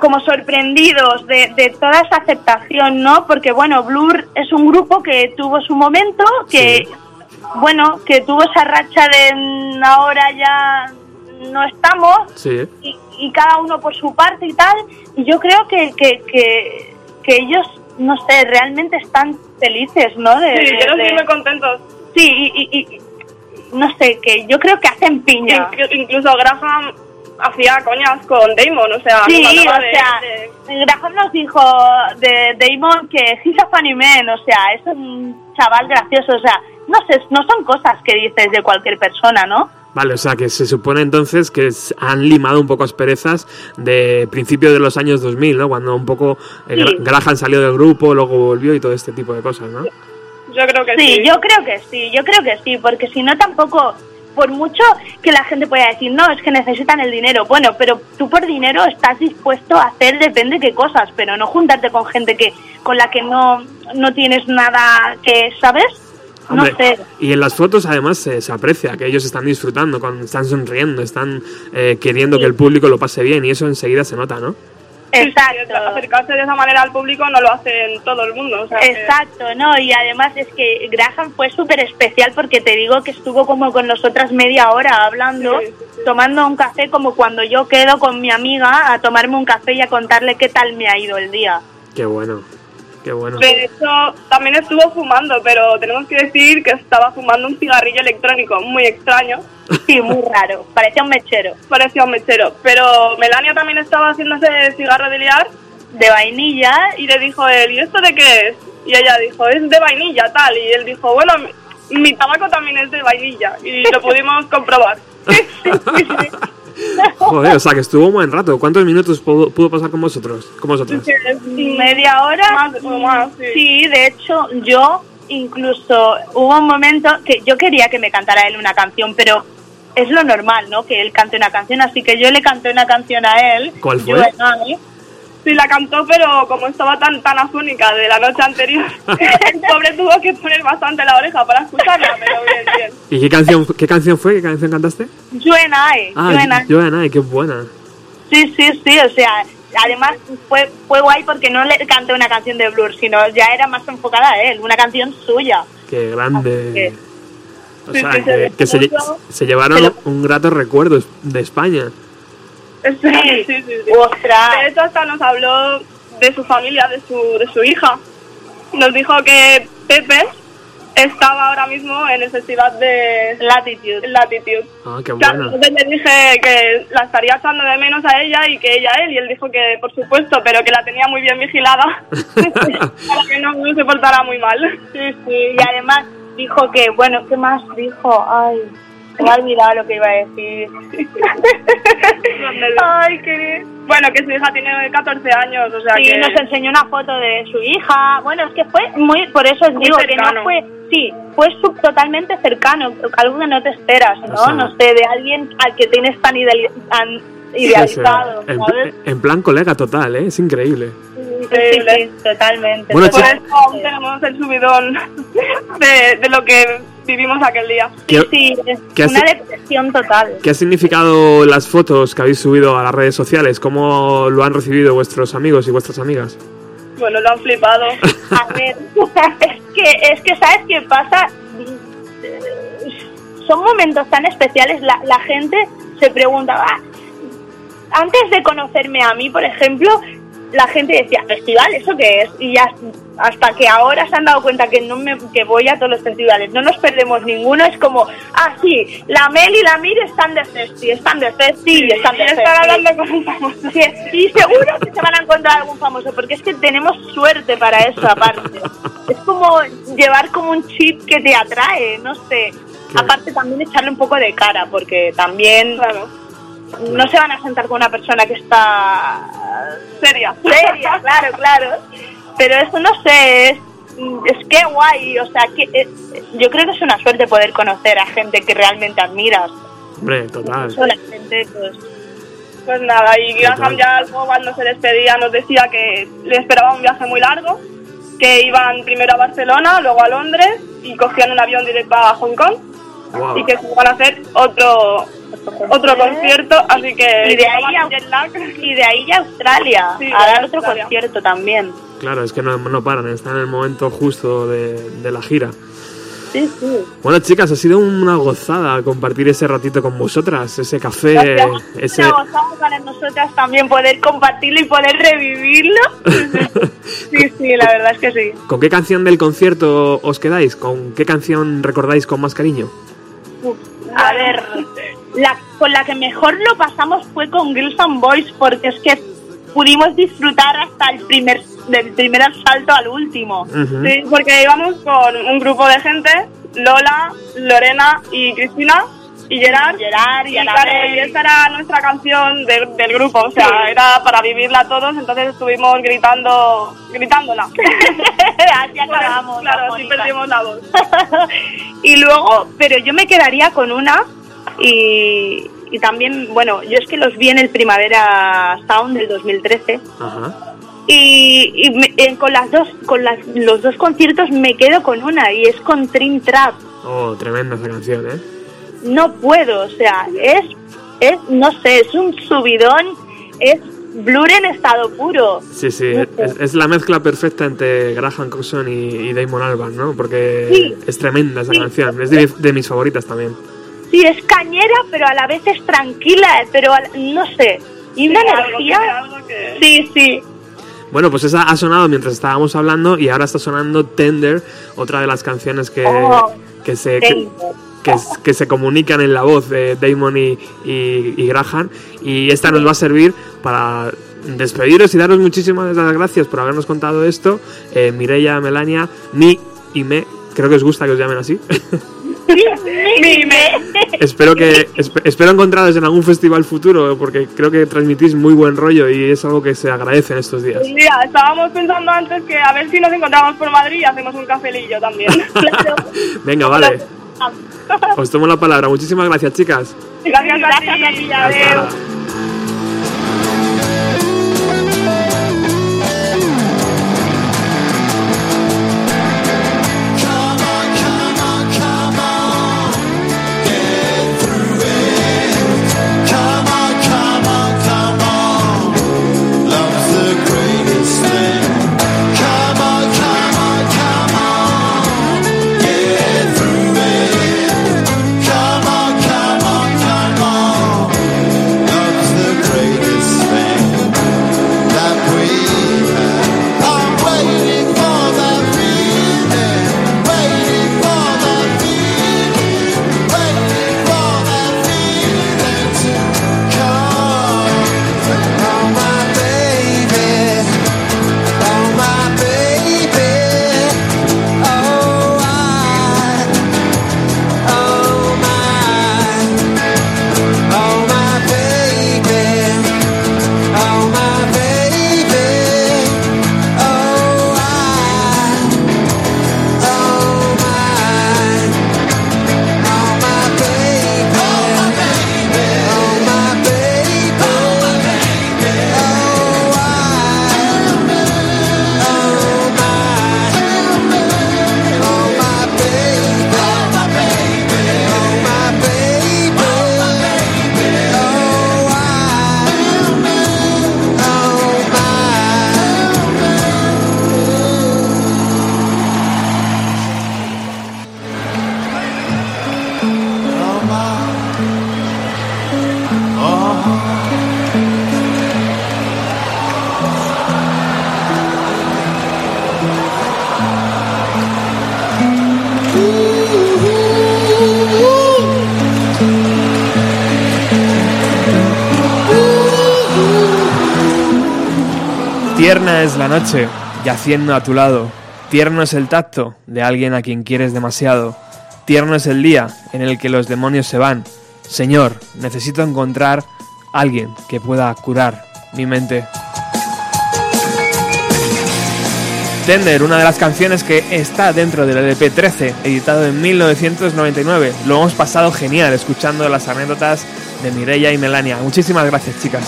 como sorprendidos de, de toda esa aceptación, ¿no? Porque, bueno, Blur es un grupo que tuvo su momento, que, bueno, que tuvo esa racha de "Mm, ahora ya no estamos, Sí. y, y cada uno por su parte y tal. Y yo creo que, que, que, que ellos, no sé, realmente están felices, ¿no? De, Sí, de- ellos de- sí muy contentos. Sí, y, y- y- no sé, que yo creo que hacen piña. Inclu- incluso Graham hacía coñas con Damon, o sea, Sí, o de- sea, de- Graham nos dijo de Damon que he's a funny man, o sea, es un chaval gracioso, o sea, no sé, no son cosas que dices de cualquier persona, ¿no? Vale, o sea, que se supone entonces que han limado un poco asperezas de principio de los años 2000, ¿no? Cuando un poco eh, Sí. Graham salió del grupo, luego volvió y todo este tipo de cosas, ¿no? yo creo que Sí, sí. yo creo que sí, yo creo que sí, porque si no tampoco, por mucho que la gente pueda decir, no, es que necesitan el dinero, bueno, pero tú por dinero estás dispuesto a hacer depende qué cosas, pero no juntarte con gente que con la que no, no tienes nada que, ¿sabes? No Hombre, sé. Y en las fotos además se, se aprecia que ellos están disfrutando, con, están sonriendo, están eh, queriendo que el público lo pase bien y eso enseguida se nota, ¿no? Exacto. Acercarse de esa manera al público no lo hace en todo el mundo. O sea, que- Exacto, ¿no? Y además es que Graham fue súper especial porque te digo que estuvo como con nosotras media hora hablando, Sí, sí, sí. tomando un café como cuando yo quedo con mi amiga a tomarme un café y a contarle qué tal me ha ido el día. Qué bueno, qué bueno. De hecho, también estuvo fumando, pero tenemos que decir que estaba fumando un cigarrillo electrónico muy extraño. Sí, muy raro, parecía un mechero. Parecía un mechero. Pero Melania también estaba haciéndose cigarro de liar De vainilla y le dijo él, ¿y esto de qué es? Y ella dijo, es de vainilla, tal. Y él dijo, bueno, mi, mi tabaco también es de vainilla. Y lo pudimos comprobar. Joder, o sea, que estuvo un buen rato. ¿Cuántos minutos pudo, pudo pasar con vosotros? Con vosotros? media hora. Más o más, sí. Sí, de hecho, yo incluso hubo un momento que yo quería que me cantara él una canción, pero es lo normal, ¿no? Que él cante una canción, así que yo le canté una canción a él. ¿Cuál fue? Sí, la cantó, pero como estaba tan tan afónica de la noche anterior, el pobre tuvo que poner bastante la oreja para escucharla, pero bien, bien. ¿Y qué canción, qué canción fue? ¿Qué canción cantaste? You and I. Ah, you and I. yo Ana, qué buena. Sí, sí, sí, o sea, además fue, fue guay porque no le canté una canción de Blur, sino ya era más enfocada a él, una canción suya. Qué grande. que- O sea, sí, que, se que se, disfrutó. se llevaron Pero- un grato recuerdo de España. Sí, sí, sí. sí. Ostras. De hecho, hasta nos habló de su familia, de su, de su hija. Nos dijo que Pepe estaba ahora mismo en el festival de Latitude. Latitude. Ah, qué Claro, buena. entonces le dije que la estaría echando de menos a ella y que ella a él, y él dijo que por supuesto, pero que la tenía muy bien vigilada para que no, no se portara muy mal. Sí, sí, y además dijo que, bueno, ¿qué más dijo? Ay, me he olvidado lo que iba a decir. Ay, qué... Bueno, que su hija tiene 14 años, o sea Sí, que... nos enseñó una foto de su hija. Bueno, es que fue muy, por eso os Muy digo que no fue, sí, fue sub- totalmente cercano, algo que no te esperas, ¿no? O sea- no sé, de alguien al que tienes tan, tan idealizado, en, ¿sabes? en plan colega total, ¿eh? Es increíble. Sí, sí, sí, totalmente. Bueno, Por eso aún tenemos el subidón de, de lo que vivimos aquel día. ¿Qué, Sí, ¿Qué una depresión total. qué ha significado las fotos que habéis subido a las redes sociales? ¿Cómo lo han recibido vuestros amigos y vuestras amigas? Bueno, lo han flipado. A ver, es que, es que ¿sabes qué pasa? Son momentos tan especiales, la, la gente se pregunta, "Ah, antes de conocerme a mí, por ejemplo, la gente decía, festival, ¿eso qué es? Y ya hasta que ahora se han dado cuenta que no me, que voy a todos los festivales, no nos perdemos ninguno, es como, ah, sí, la Mel y la Mir están de festi, están de festi y están de Están festi. hablando con un famoso. Sí, y seguro que se van a encontrar algún famoso, porque es que tenemos suerte para eso aparte. Es como llevar como un chip que te atrae, no sé. Aparte también echarle un poco de cara, porque también Claro. No se van a sentar con una persona que está Seria. seria, claro, claro. Pero eso no sé, es, es que guay, o sea, que eh, yo creo que es una suerte poder conocer a gente que realmente admiras. Hombre, total. La gente, pues, Pues nada, y Graham ya luego cuando se despedía nos decía que le esperaba un viaje muy largo, que iban primero a Barcelona, luego a Londres y cogían un avión directo a Hong Kong Wow. y que se iban a hacer otro otro concierto, así que Y de ahí a- y de ahí a Australia, Sí, a dar otro Australia. concierto también. Claro, es que no, no paran, están en el momento justo de, de la gira. Sí, sí. Bueno, chicas, ha sido una gozada compartir ese ratito con vosotras, ese café, Gracias. ese... Una gozada para nosotras también poder compartirlo y poder revivirlo. Sí, sí, la verdad es que sí. ¿Con qué canción del concierto os quedáis? ¿Con qué canción recordáis con más cariño? A ver, la, con la que mejor lo pasamos fue con Girls and Boys porque es que pudimos disfrutar hasta el primer del primer asalto al último. Ujú. Sí, porque íbamos con un grupo de gente, Lola, Lorena y Cristina y Gerard. Gerard y y, claro, y esta era nuestra canción de- del grupo, o sea, era para vivirla todos, entonces estuvimos gritando, gritándola. así acabamos. claro, así perdimos la voz. y luego, pero yo me quedaría con una y, y también, bueno, yo es que los vi en el Primavera Sound del 2013 Ajá. y, y me- eh, con las dos, con las, los dos conciertos me quedo con una y es con Trim Trap. Oh, tremenda esa canción, ¿eh? No puedo, o sea, es, es, no sé, es un subidón, es Blur en estado puro. Sí, sí, es, es la mezcla perfecta entre Graham Coxon y, y Damon Albarn, ¿no? Porque Sí. es tremenda esa Sí. canción, es de mis favoritas también. Sí, es cañera, pero a la vez es tranquila, pero la- no sé. Y una algo, energía. tiene algo que- Sí, sí. Bueno, pues esa ha sonado mientras estábamos hablando y ahora está sonando Tender, otra de las canciones que, Oh, que se... que- que, que se comunican en la voz de Damon y, y- y Graham. Y esta nos va a servir para despediros y daros muchísimas gracias por habernos contado esto. Eh, Mireia, Melania, Mi y Me. Creo que os gusta que os llamen así. Dime. espero que esp- espero encontraros en algún festival futuro porque creo que transmitís muy buen rollo y es algo que se agradece en estos días. Mira, estábamos pensando antes que a ver si nos encontramos por Madrid y hacemos un cafelillo también. Venga, vale. Os tomo la palabra. Muchísimas gracias, chicas. Gracias, Gracias a ti, noche, yaciendo a tu lado. Tierno es el tacto de alguien a quien quieres demasiado. Tierno es el día en el que los demonios se van. Señor, necesito encontrar alguien que pueda curar mi mente. Tender, una de las canciones que está dentro del LP 13, editado en 1999. Lo hemos pasado genial escuchando las anécdotas de Mireia y Melania. Muchísimas gracias, chicas.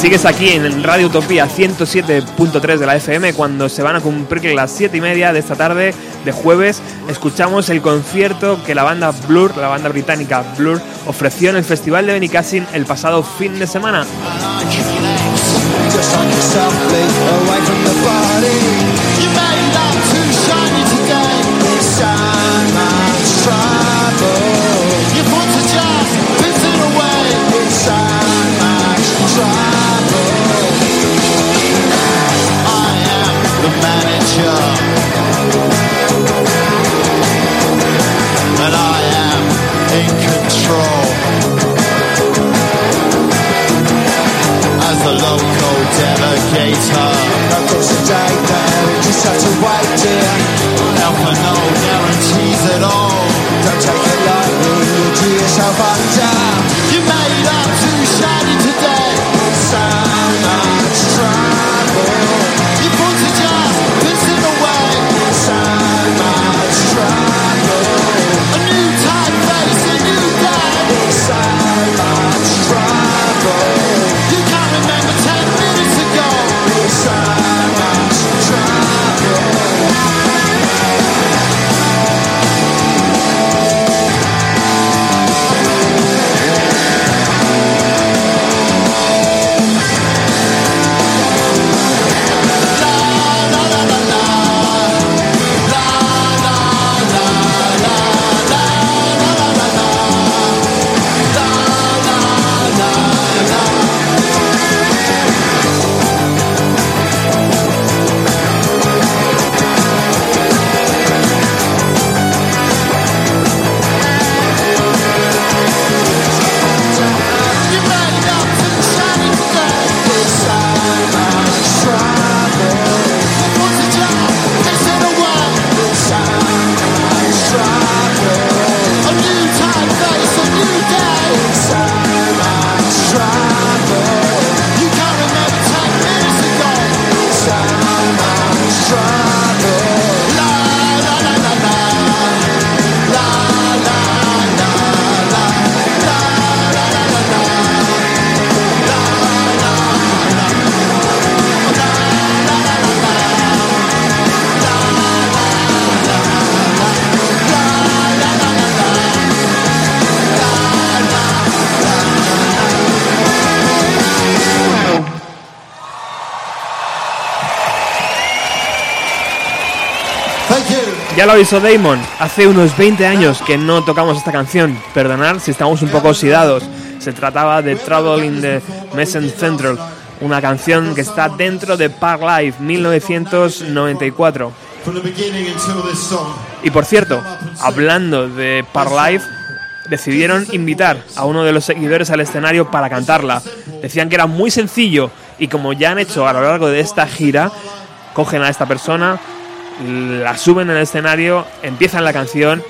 Sigues aquí en Radio Utopía 107.3 de la FM cuando se van a cumplir las 7 y media de esta tarde de jueves. Escuchamos el concierto que la banda Blur, la banda británica Blur, ofreció en el Festival de Benicassin el pasado fin de semana. Ya lo avisó Damon, hace unos 20 años que no tocamos esta canción. Perdonad si estamos un poco oxidados. Se trataba de Trouble in the Messen Central, una canción que está dentro de Park Life 1994. From the beginning until this song. Y por cierto, hablando de Park Life, decidieron invitar a uno de los seguidores al escenario para cantarla. Decían que era muy sencillo y como ya han hecho a lo largo de esta gira, cogen a esta persona, la suben en el escenario, empiezan la canción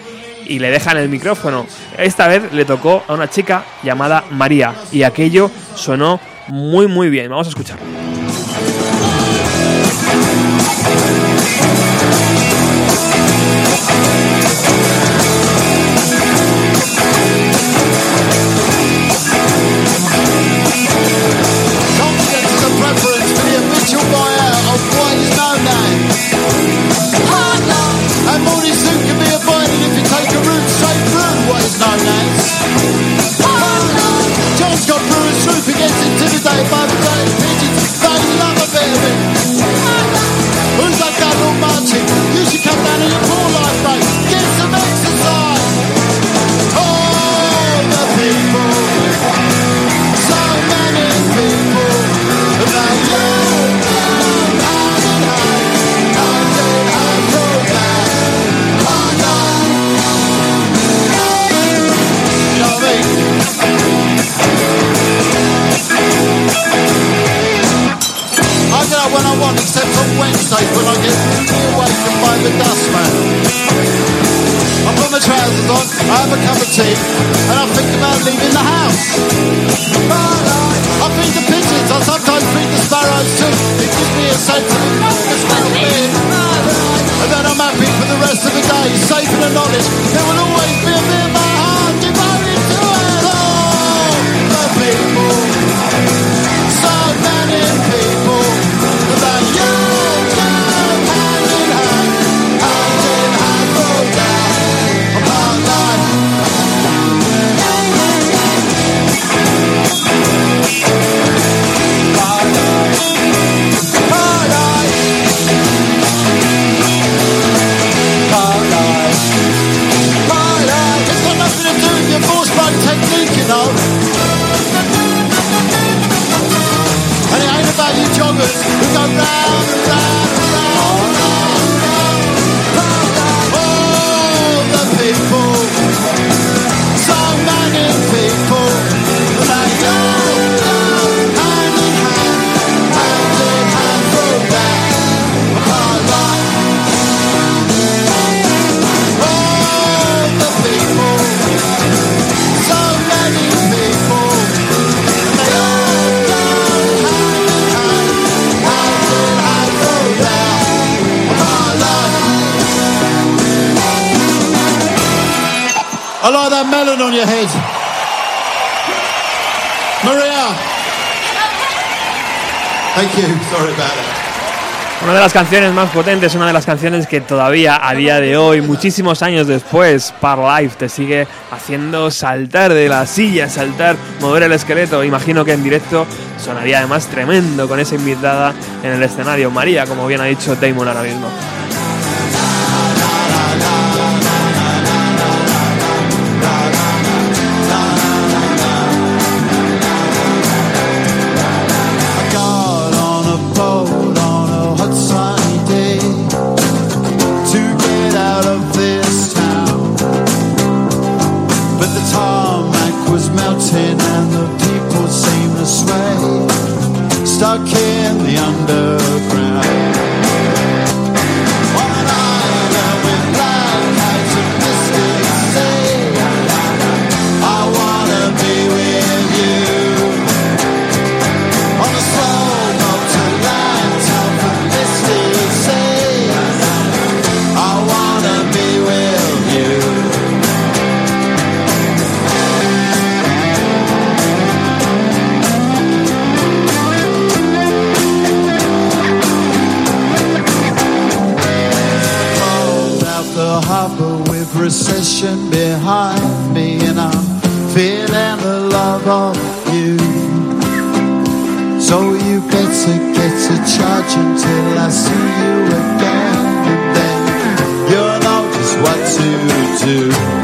y le dejan el micrófono. Esta vez le tocó a una chica llamada María y aquello sonó muy muy bien. Vamos a escuchar. Peace. Except on Wednesdays when I get really awakened by the dustman. I put my trousers on, I have a cup of tea, and I think about leaving the house. But I feed the pigeons, I sometimes feed the sparrows too. It gives me a sense of well-being. And then I'm happy for the rest of the day, safe in the knowledge there will always be a bit of my heart devoted to it. All the people, so many people about you joggers who go round and round and round Una de las canciones más potentes, una de las canciones que todavía a día de hoy, muchísimos años después, Par Life te sigue haciendo saltar de la silla, saltar, mover el esqueleto. Imagino que en directo sonaría además tremendo con esa invitada en el escenario. María, como bien ha dicho Damon ahora mismo. Stuck in the underground. mission behind me and I'm feeling the love of you. So you get to get to charge until I see you again and then you'll know just what to do.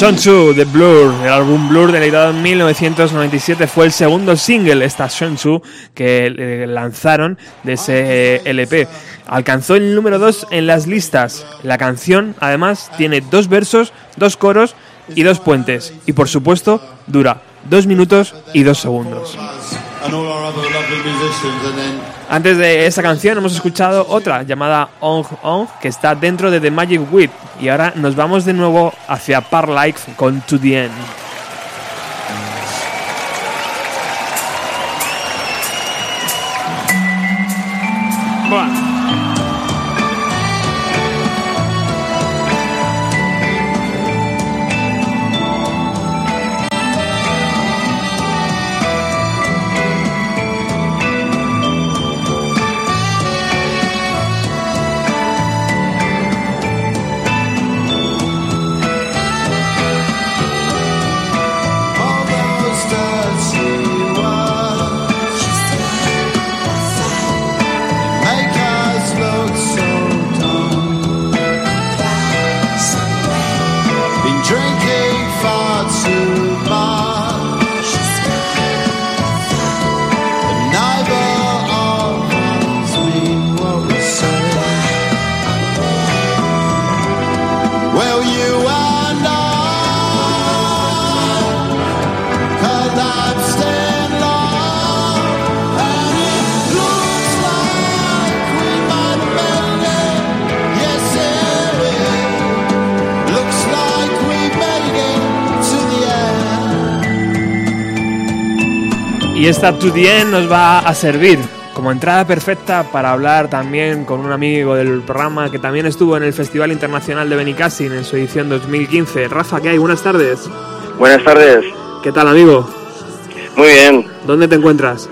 Tzu de Blur, el álbum Blur del editado en 1997 fue el segundo single, esta Son Tzu, que eh, lanzaron de ese eh, LP. Alcanzó el número 2 en las listas. La canción, además, tiene dos versos, dos coros y dos puentes. Y por supuesto, dura dos minutos y dos segundos. Antes de esa canción hemos escuchado otra llamada On On que está dentro de The Magic Whip y ahora nos vamos de nuevo hacia Par Life con To The End. Buah. all To The End nos va a servir como entrada perfecta para hablar también con un amigo del programa que también estuvo en el Festival Internacional de Benicassin en su edición 2015. Rafa, ¿qué hay? Buenas tardes. Buenas tardes. ¿Qué tal, amigo? Muy bien. ¿Dónde te encuentras?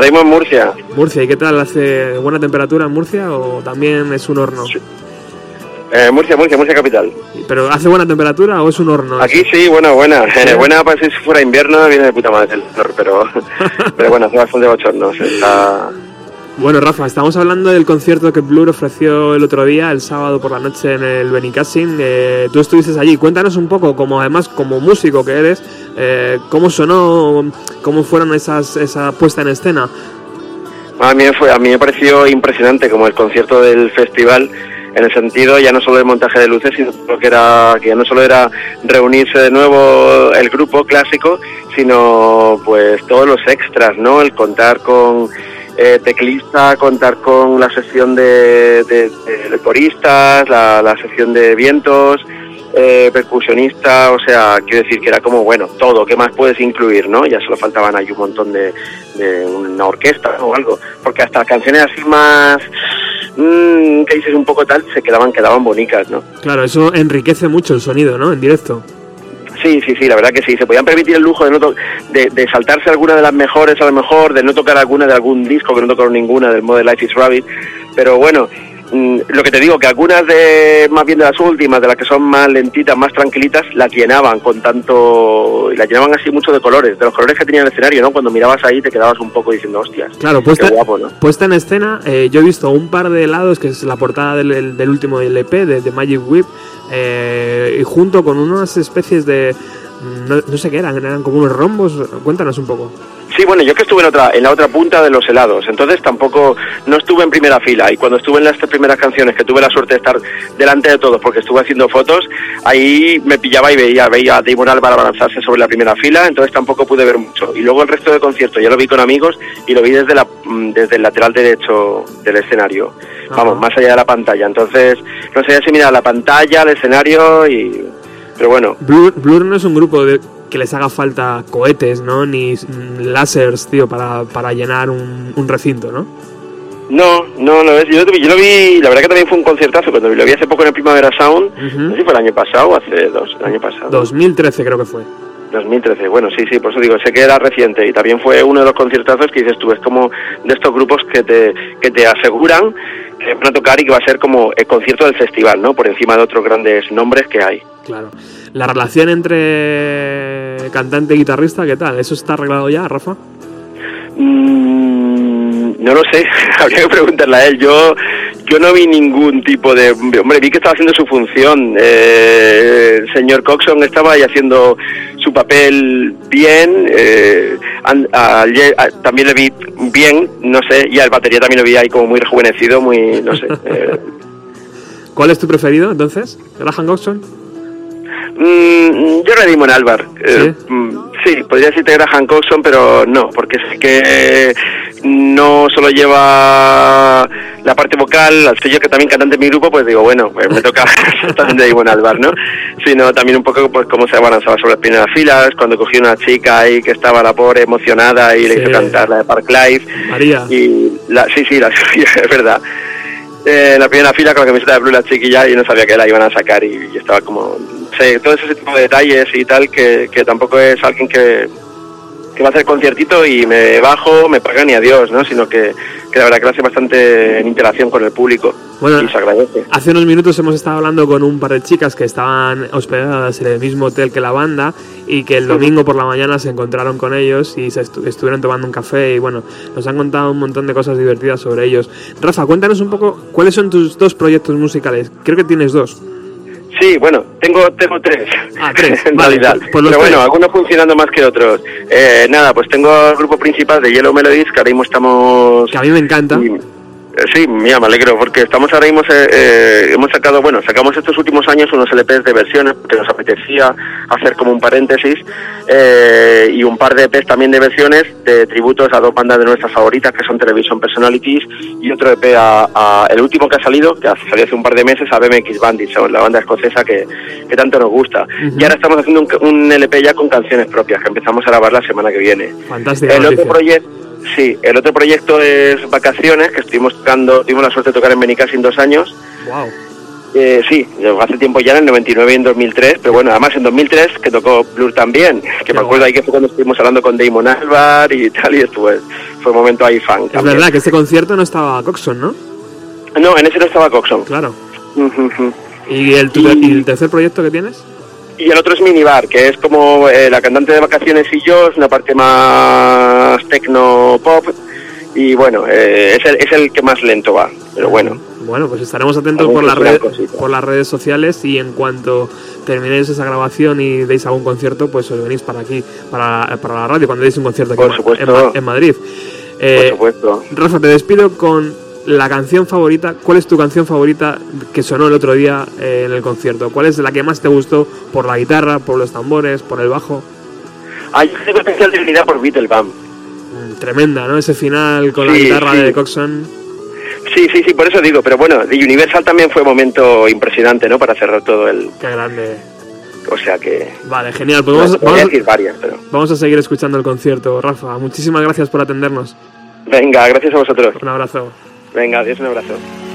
Mismo en Murcia. Murcia, ¿y qué tal? ¿Hace buena temperatura en Murcia o también es un horno? Eh, Murcia, Murcia, Murcia capital. ¿Pero hace buena temperatura o es un horno? Aquí sí, bueno, buena. Eh, buena para si fuera invierno, viene de puta madre el calor, pero, pero bueno, hace bastante bochorno. Está, Bueno, Rafa, estamos hablando del concierto que Blur ofreció el otro día, el sábado por la noche en el Benicassin. Eh, tú estuviste allí. Cuéntanos un poco, como además como músico que eres, eh, cómo sonó, cómo fueron esas esa puesta en escena. A mí, me fue, a mí me pareció impresionante como el concierto del festival en el sentido ya no solo del montaje de luces, sino que era que ya no solo era reunirse de nuevo el grupo clásico, sino pues todos los extras, ¿no? El contar con eh, teclista, contar con la sección de, de- de coristas, la, la sección de vientos, eh, percusionista, o sea, quiero decir que era como, bueno, todo, ¿qué más puedes incluir, no? Ya solo faltaban ahí un montón de, de una orquesta o algo, porque hasta canciones así más, mm, que dices un poco tal, se quedaban, quedaban bonitas, ¿no? Claro, eso enriquece mucho el sonido, ¿no? En directo. Sí, sí, sí, la verdad que sí. Se podían permitir el lujo de, no to- de, de saltarse alguna de las mejores, a lo mejor, de no tocar alguna de algún disco, que no tocaron ninguna del Model Life is Rabbit. Pero bueno, lo que te digo, que algunas de, más bien de las últimas, de las que son más lentitas, más tranquilitas, las llenaban con tanto, y las llenaban así mucho de colores, de los colores que tenía el escenario, ¿no? Cuando mirabas ahí te quedabas un poco diciendo, hostias, Claro, qué puesta, guapo, ¿no? puesta en escena, eh, yo he visto un par de helados, que es la portada del, el- del último LP, de, de Magic Whip, eh, y junto con unas especies de... mm, No, no sé qué eran, eran como unos rombos. Cuéntanos un poco. Sí, bueno, yo que estuve en otra, en la otra punta de los helados, entonces tampoco, no estuve en primera fila y cuando estuve en las tres primeras canciones, que tuve la suerte de estar delante de todos porque estuve haciendo fotos, ahí me pillaba y veía, veía a Damon Albarn abalanzarse sobre la primera fila, entonces tampoco pude ver mucho. Y luego el resto del concierto ya lo vi con amigos y lo vi desde, la, mm, desde el lateral derecho del escenario, vamos, más allá de la pantalla. Entonces, no sabía si mirar la pantalla, el escenario y... Pero bueno, Blur, Blur no es un grupo de, que les haga falta cohetes, ¿no? Ni lásers, tío, para, para llenar un, un recinto, ¿no? No, no, no es. Yo, lo vi- yo lo vi, la verdad que también fue un conciertazo cuando lo vi hace poco en el Primavera Sound. No sé si fue el año pasado o hace dos, el año pasado. 2013 creo que fue. 2013, bueno, sí, sí, por eso digo, sé que era reciente y también fue uno de los conciertazos que dices tú, es como de estos grupos que te, que te aseguran que van a tocar y que va a ser como el concierto del festival, ¿no? Por encima de otros grandes nombres que hay. Claro. La relación entre cantante y guitarrista, ¿qué tal? ¿Eso está arreglado ya, Rafa? Mm, no lo sé, habría que preguntarle a él. Yo, yo no vi ningún tipo de. Hombre, vi que estaba haciendo su función. Eh, el señor Coxon estaba ahí haciendo su papel bien. eh, a- a- también le vi bien, no sé, y al batería también lo vi ahí como muy rejuvenecido, muy. no sé. eh, ¿Cuál es tu preferido entonces? ¿Graham Coxon? Mm, yo le di en Álvar. Eh, mm, ¿Sí? podría decirte Graham Coxon, pero no, porque es que no solo lleva la parte vocal, al ser yo que también cantante en mi grupo, pues digo, bueno, pues me toca también de Damon Albar, ¿no? Sino también un poco pues cómo se abalanzaba sobre las primeras filas, cuando cogió una chica ahí que estaba la pobre emocionada y le hizo cantar la de Park Life. María. Y la, sí, sí, la, es verdad. Eh, la primera fila con la camiseta de Blue la chiquilla y no sabía que la iban a sacar y, y estaba como... Sí, todo ese tipo de detalles y tal que, que tampoco es alguien que, que va a hacer conciertito y me bajo, me pagan y adiós, ¿no? Sino que, que la verdad que lo hace bastante en interacción con el público Bueno, y se agradece. Hace unos minutos hemos estado hablando con un par de chicas que estaban hospedadas en el mismo hotel que la banda y que el domingo por la mañana se encontraron con ellos y se estu- estuvieron tomando un café y bueno, nos han contado un montón de cosas divertidas sobre ellos. Rafa, cuéntanos un poco cuáles son tus dos proyectos musicales. Creo que tienes dos. Sí, bueno, tengo tengo tres. Ah, tres, en vale, realidad. pues- pues Pero bueno, tres. algunos funcionando más que otros. Eh, nada, pues tengo el grupo principal de Yellow Melodies, que ahora mismo estamos... Que a mí me encanta. y- sí, mira, me alegro, porque estamos ahora mismo, eh, eh, hemos sacado, bueno, sacamos estos últimos años unos LPs de versiones, que nos apetecía hacer como un paréntesis, eh, y un par de EPs también de versiones de tributos a dos bandas de nuestras favoritas, que son Television Personalities, y otro EP a, a- el último que ha salido, que ha- salió hace un par de meses, a BMX Bandits, la banda escocesa que, que tanto nos gusta. Y ahora estamos haciendo un, un LP ya con canciones propias, que empezamos a grabar la semana que viene. Fantástica El otro proyecto, sí, el otro proyecto es Vacaciones, que estuvimos tocando, tuvimos la suerte de tocar en Benicas en dos años. Wow. Eh, sí, hace tiempo ya en el 99 y en 2003, pero bueno, además en 2003 que tocó Blur también, que me acuerdo ahí que fue cuando estuvimos hablando con Damon Albar y tal, y estuvo, fue un momento ahí fan. Es también. verdad que este concierto no estaba Coxon, ¿no? No, en ese no estaba Coxon. Claro. ¿Y el, tu- y el tercer proyecto que tienes? Y el otro es Minibar, que es como eh, la cantante de vacaciones y yo, es una parte más tecno pop. y bueno, eh, es, el, es el que más lento va, pero bueno. Bueno, pues estaremos atentos por redes, cositas. por las redes sociales y en cuanto terminéis esa grabación y deis algún concierto, pues os venís para aquí, para, para la radio, cuando deis un concierto aquí en en Madrid. Eh, Por supuesto. Rafa, te despido con la canción favorita. ¿Cuál es tu canción favorita que sonó el otro día eh, en el concierto? ¿Cuál es la que más te gustó por la guitarra, por los tambores, por el bajo? Hay un especial por. Mm, Tremenda, ¿no? Ese final con la guitarra sí. de Coxon. Sí, sí, sí, por eso digo, pero bueno, de Universal también fue un momento impresionante, ¿no? Para cerrar todo el... Qué grande. O sea que... Vale, genial. Pues vamos- decir varias, pero... vamos a seguir escuchando el concierto, Rafa. Muchísimas gracias por atendernos. Venga, gracias a vosotros. Un abrazo. Venga, adiós, un abrazo.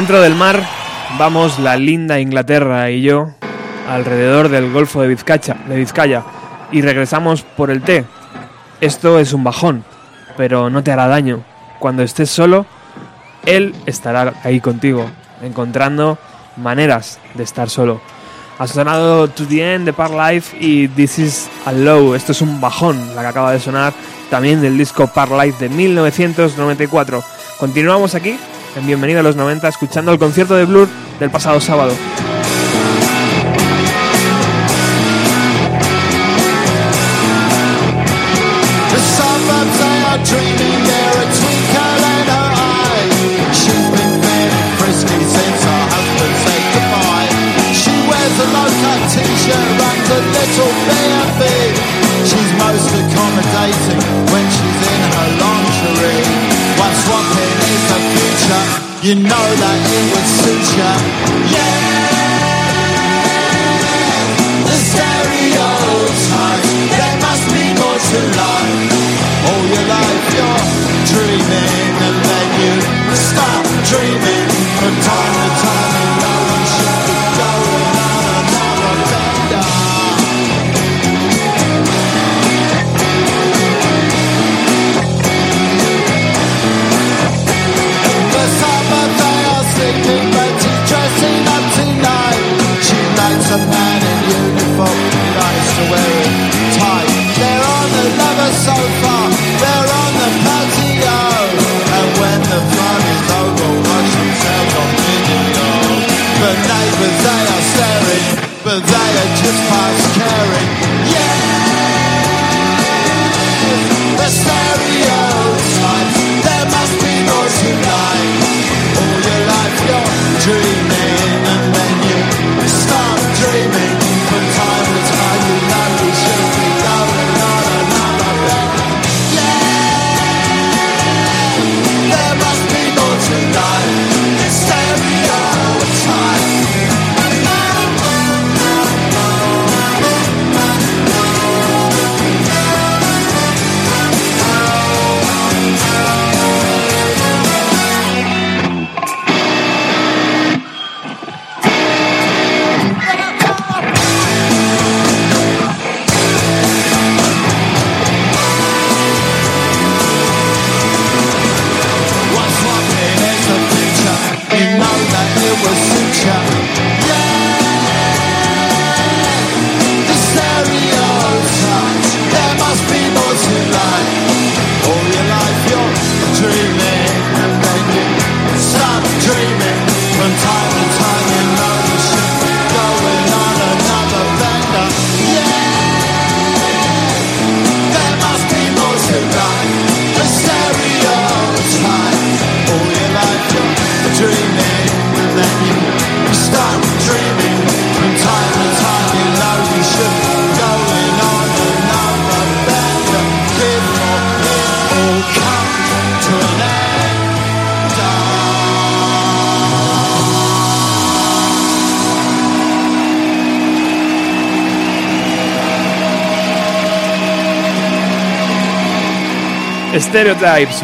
Dentro del mar vamos la linda Inglaterra y yo alrededor del Golfo de Vizcaya, de Vizcaya y regresamos por el té. Esto es un bajón, pero no te hará daño. Cuando estés solo, él estará ahí contigo, encontrando maneras de estar solo. Ha sonado To The End de Par Life y This Is a Low. Esto es un bajón, la que acaba de sonar también del disco Par Life de 1994. Continuamos aquí en Bienvenido a los 90 escuchando el concierto de Blur del pasado sábado.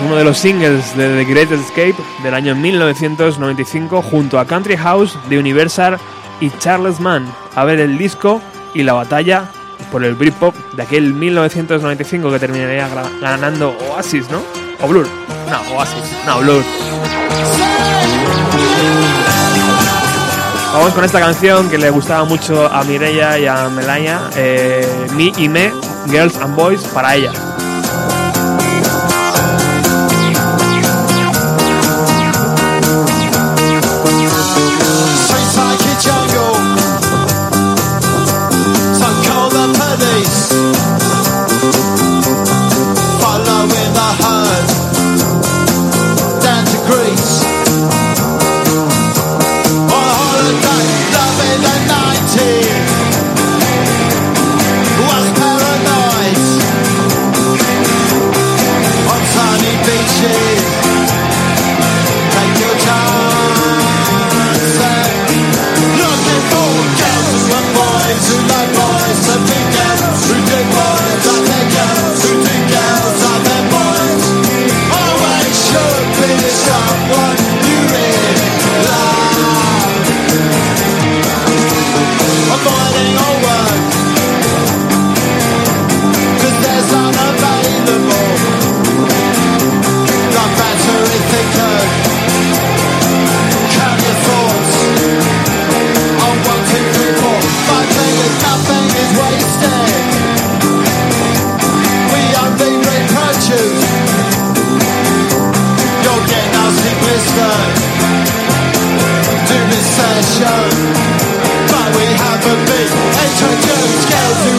Uno de los singles de The Great Escape del año 1995, junto a Country House de Universal y Charles Mann. A ver el disco y la batalla por el Britpop de aquel 1995 que terminaría ganando Oasis, ¿no? O Blur. No, Oasis. No, Blur. Vamos con esta canción que le gustaba mucho a Mireia y a Melania, eh, Mi y Me, Girls and Boys, para ella. show. But we haven't been introduced. Girls who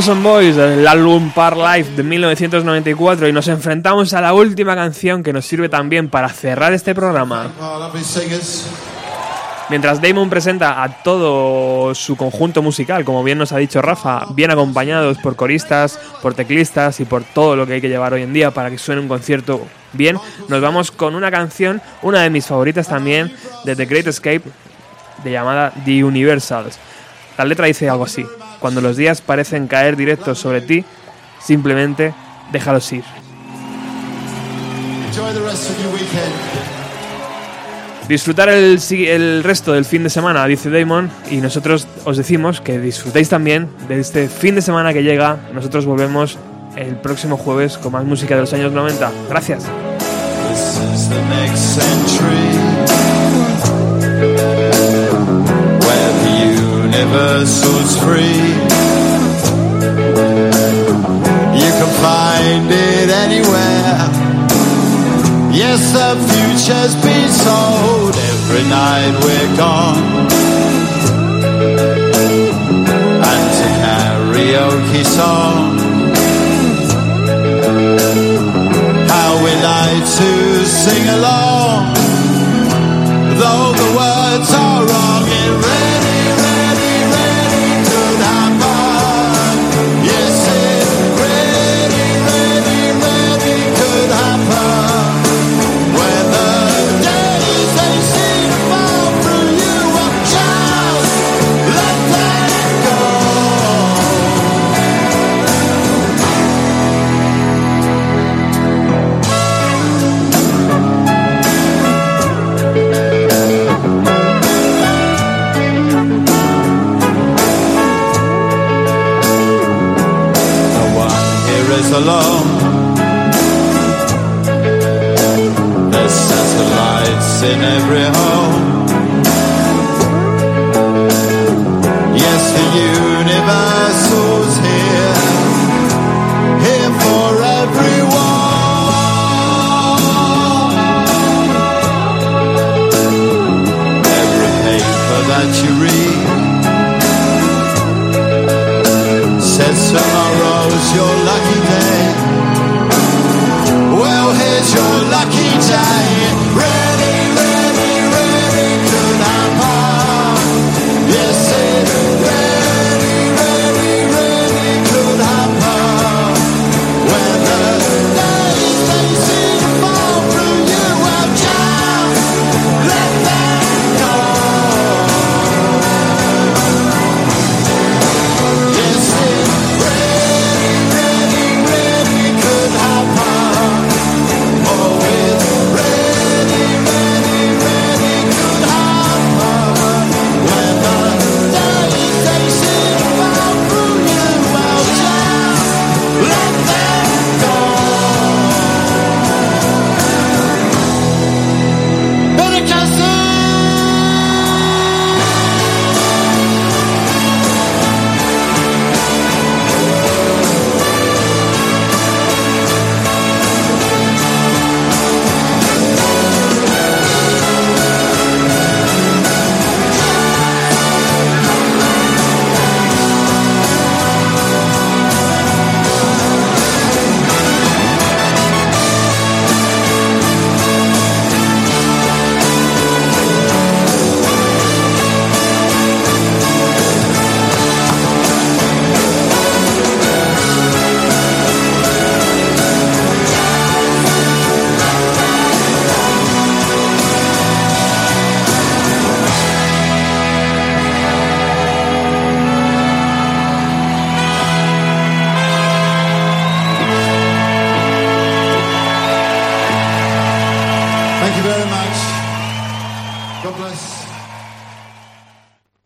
Olson Boys eh, del álbum Par Life de 1994 y nos enfrentamos a la última canción que nos sirve también para cerrar este programa. Mientras Damon presenta a todo su conjunto musical, como bien nos ha dicho Rafa, bien acompañados por coristas, por teclistas y por todo lo que hay que llevar hoy en día para que suene un concierto bien, nos vamos con una canción, una de mis favoritas también, de The Great Escape, de llamada The Universals. La letra dice algo así cuando los días parecen caer directos sobre ti, simplemente déjalos ir. Disfrutar el, el resto del fin de semana, dice Damon, y nosotros os decimos que disfrutéis también de este fin de semana que llega. Nosotros volvemos el próximo jueves con más música de los años 90. Gracias. Universe free. You can find it anywhere. Yes, the future's been sold. Every night we're gone. And to karaoke song. How we like to sing along, though the words are wrong. It really,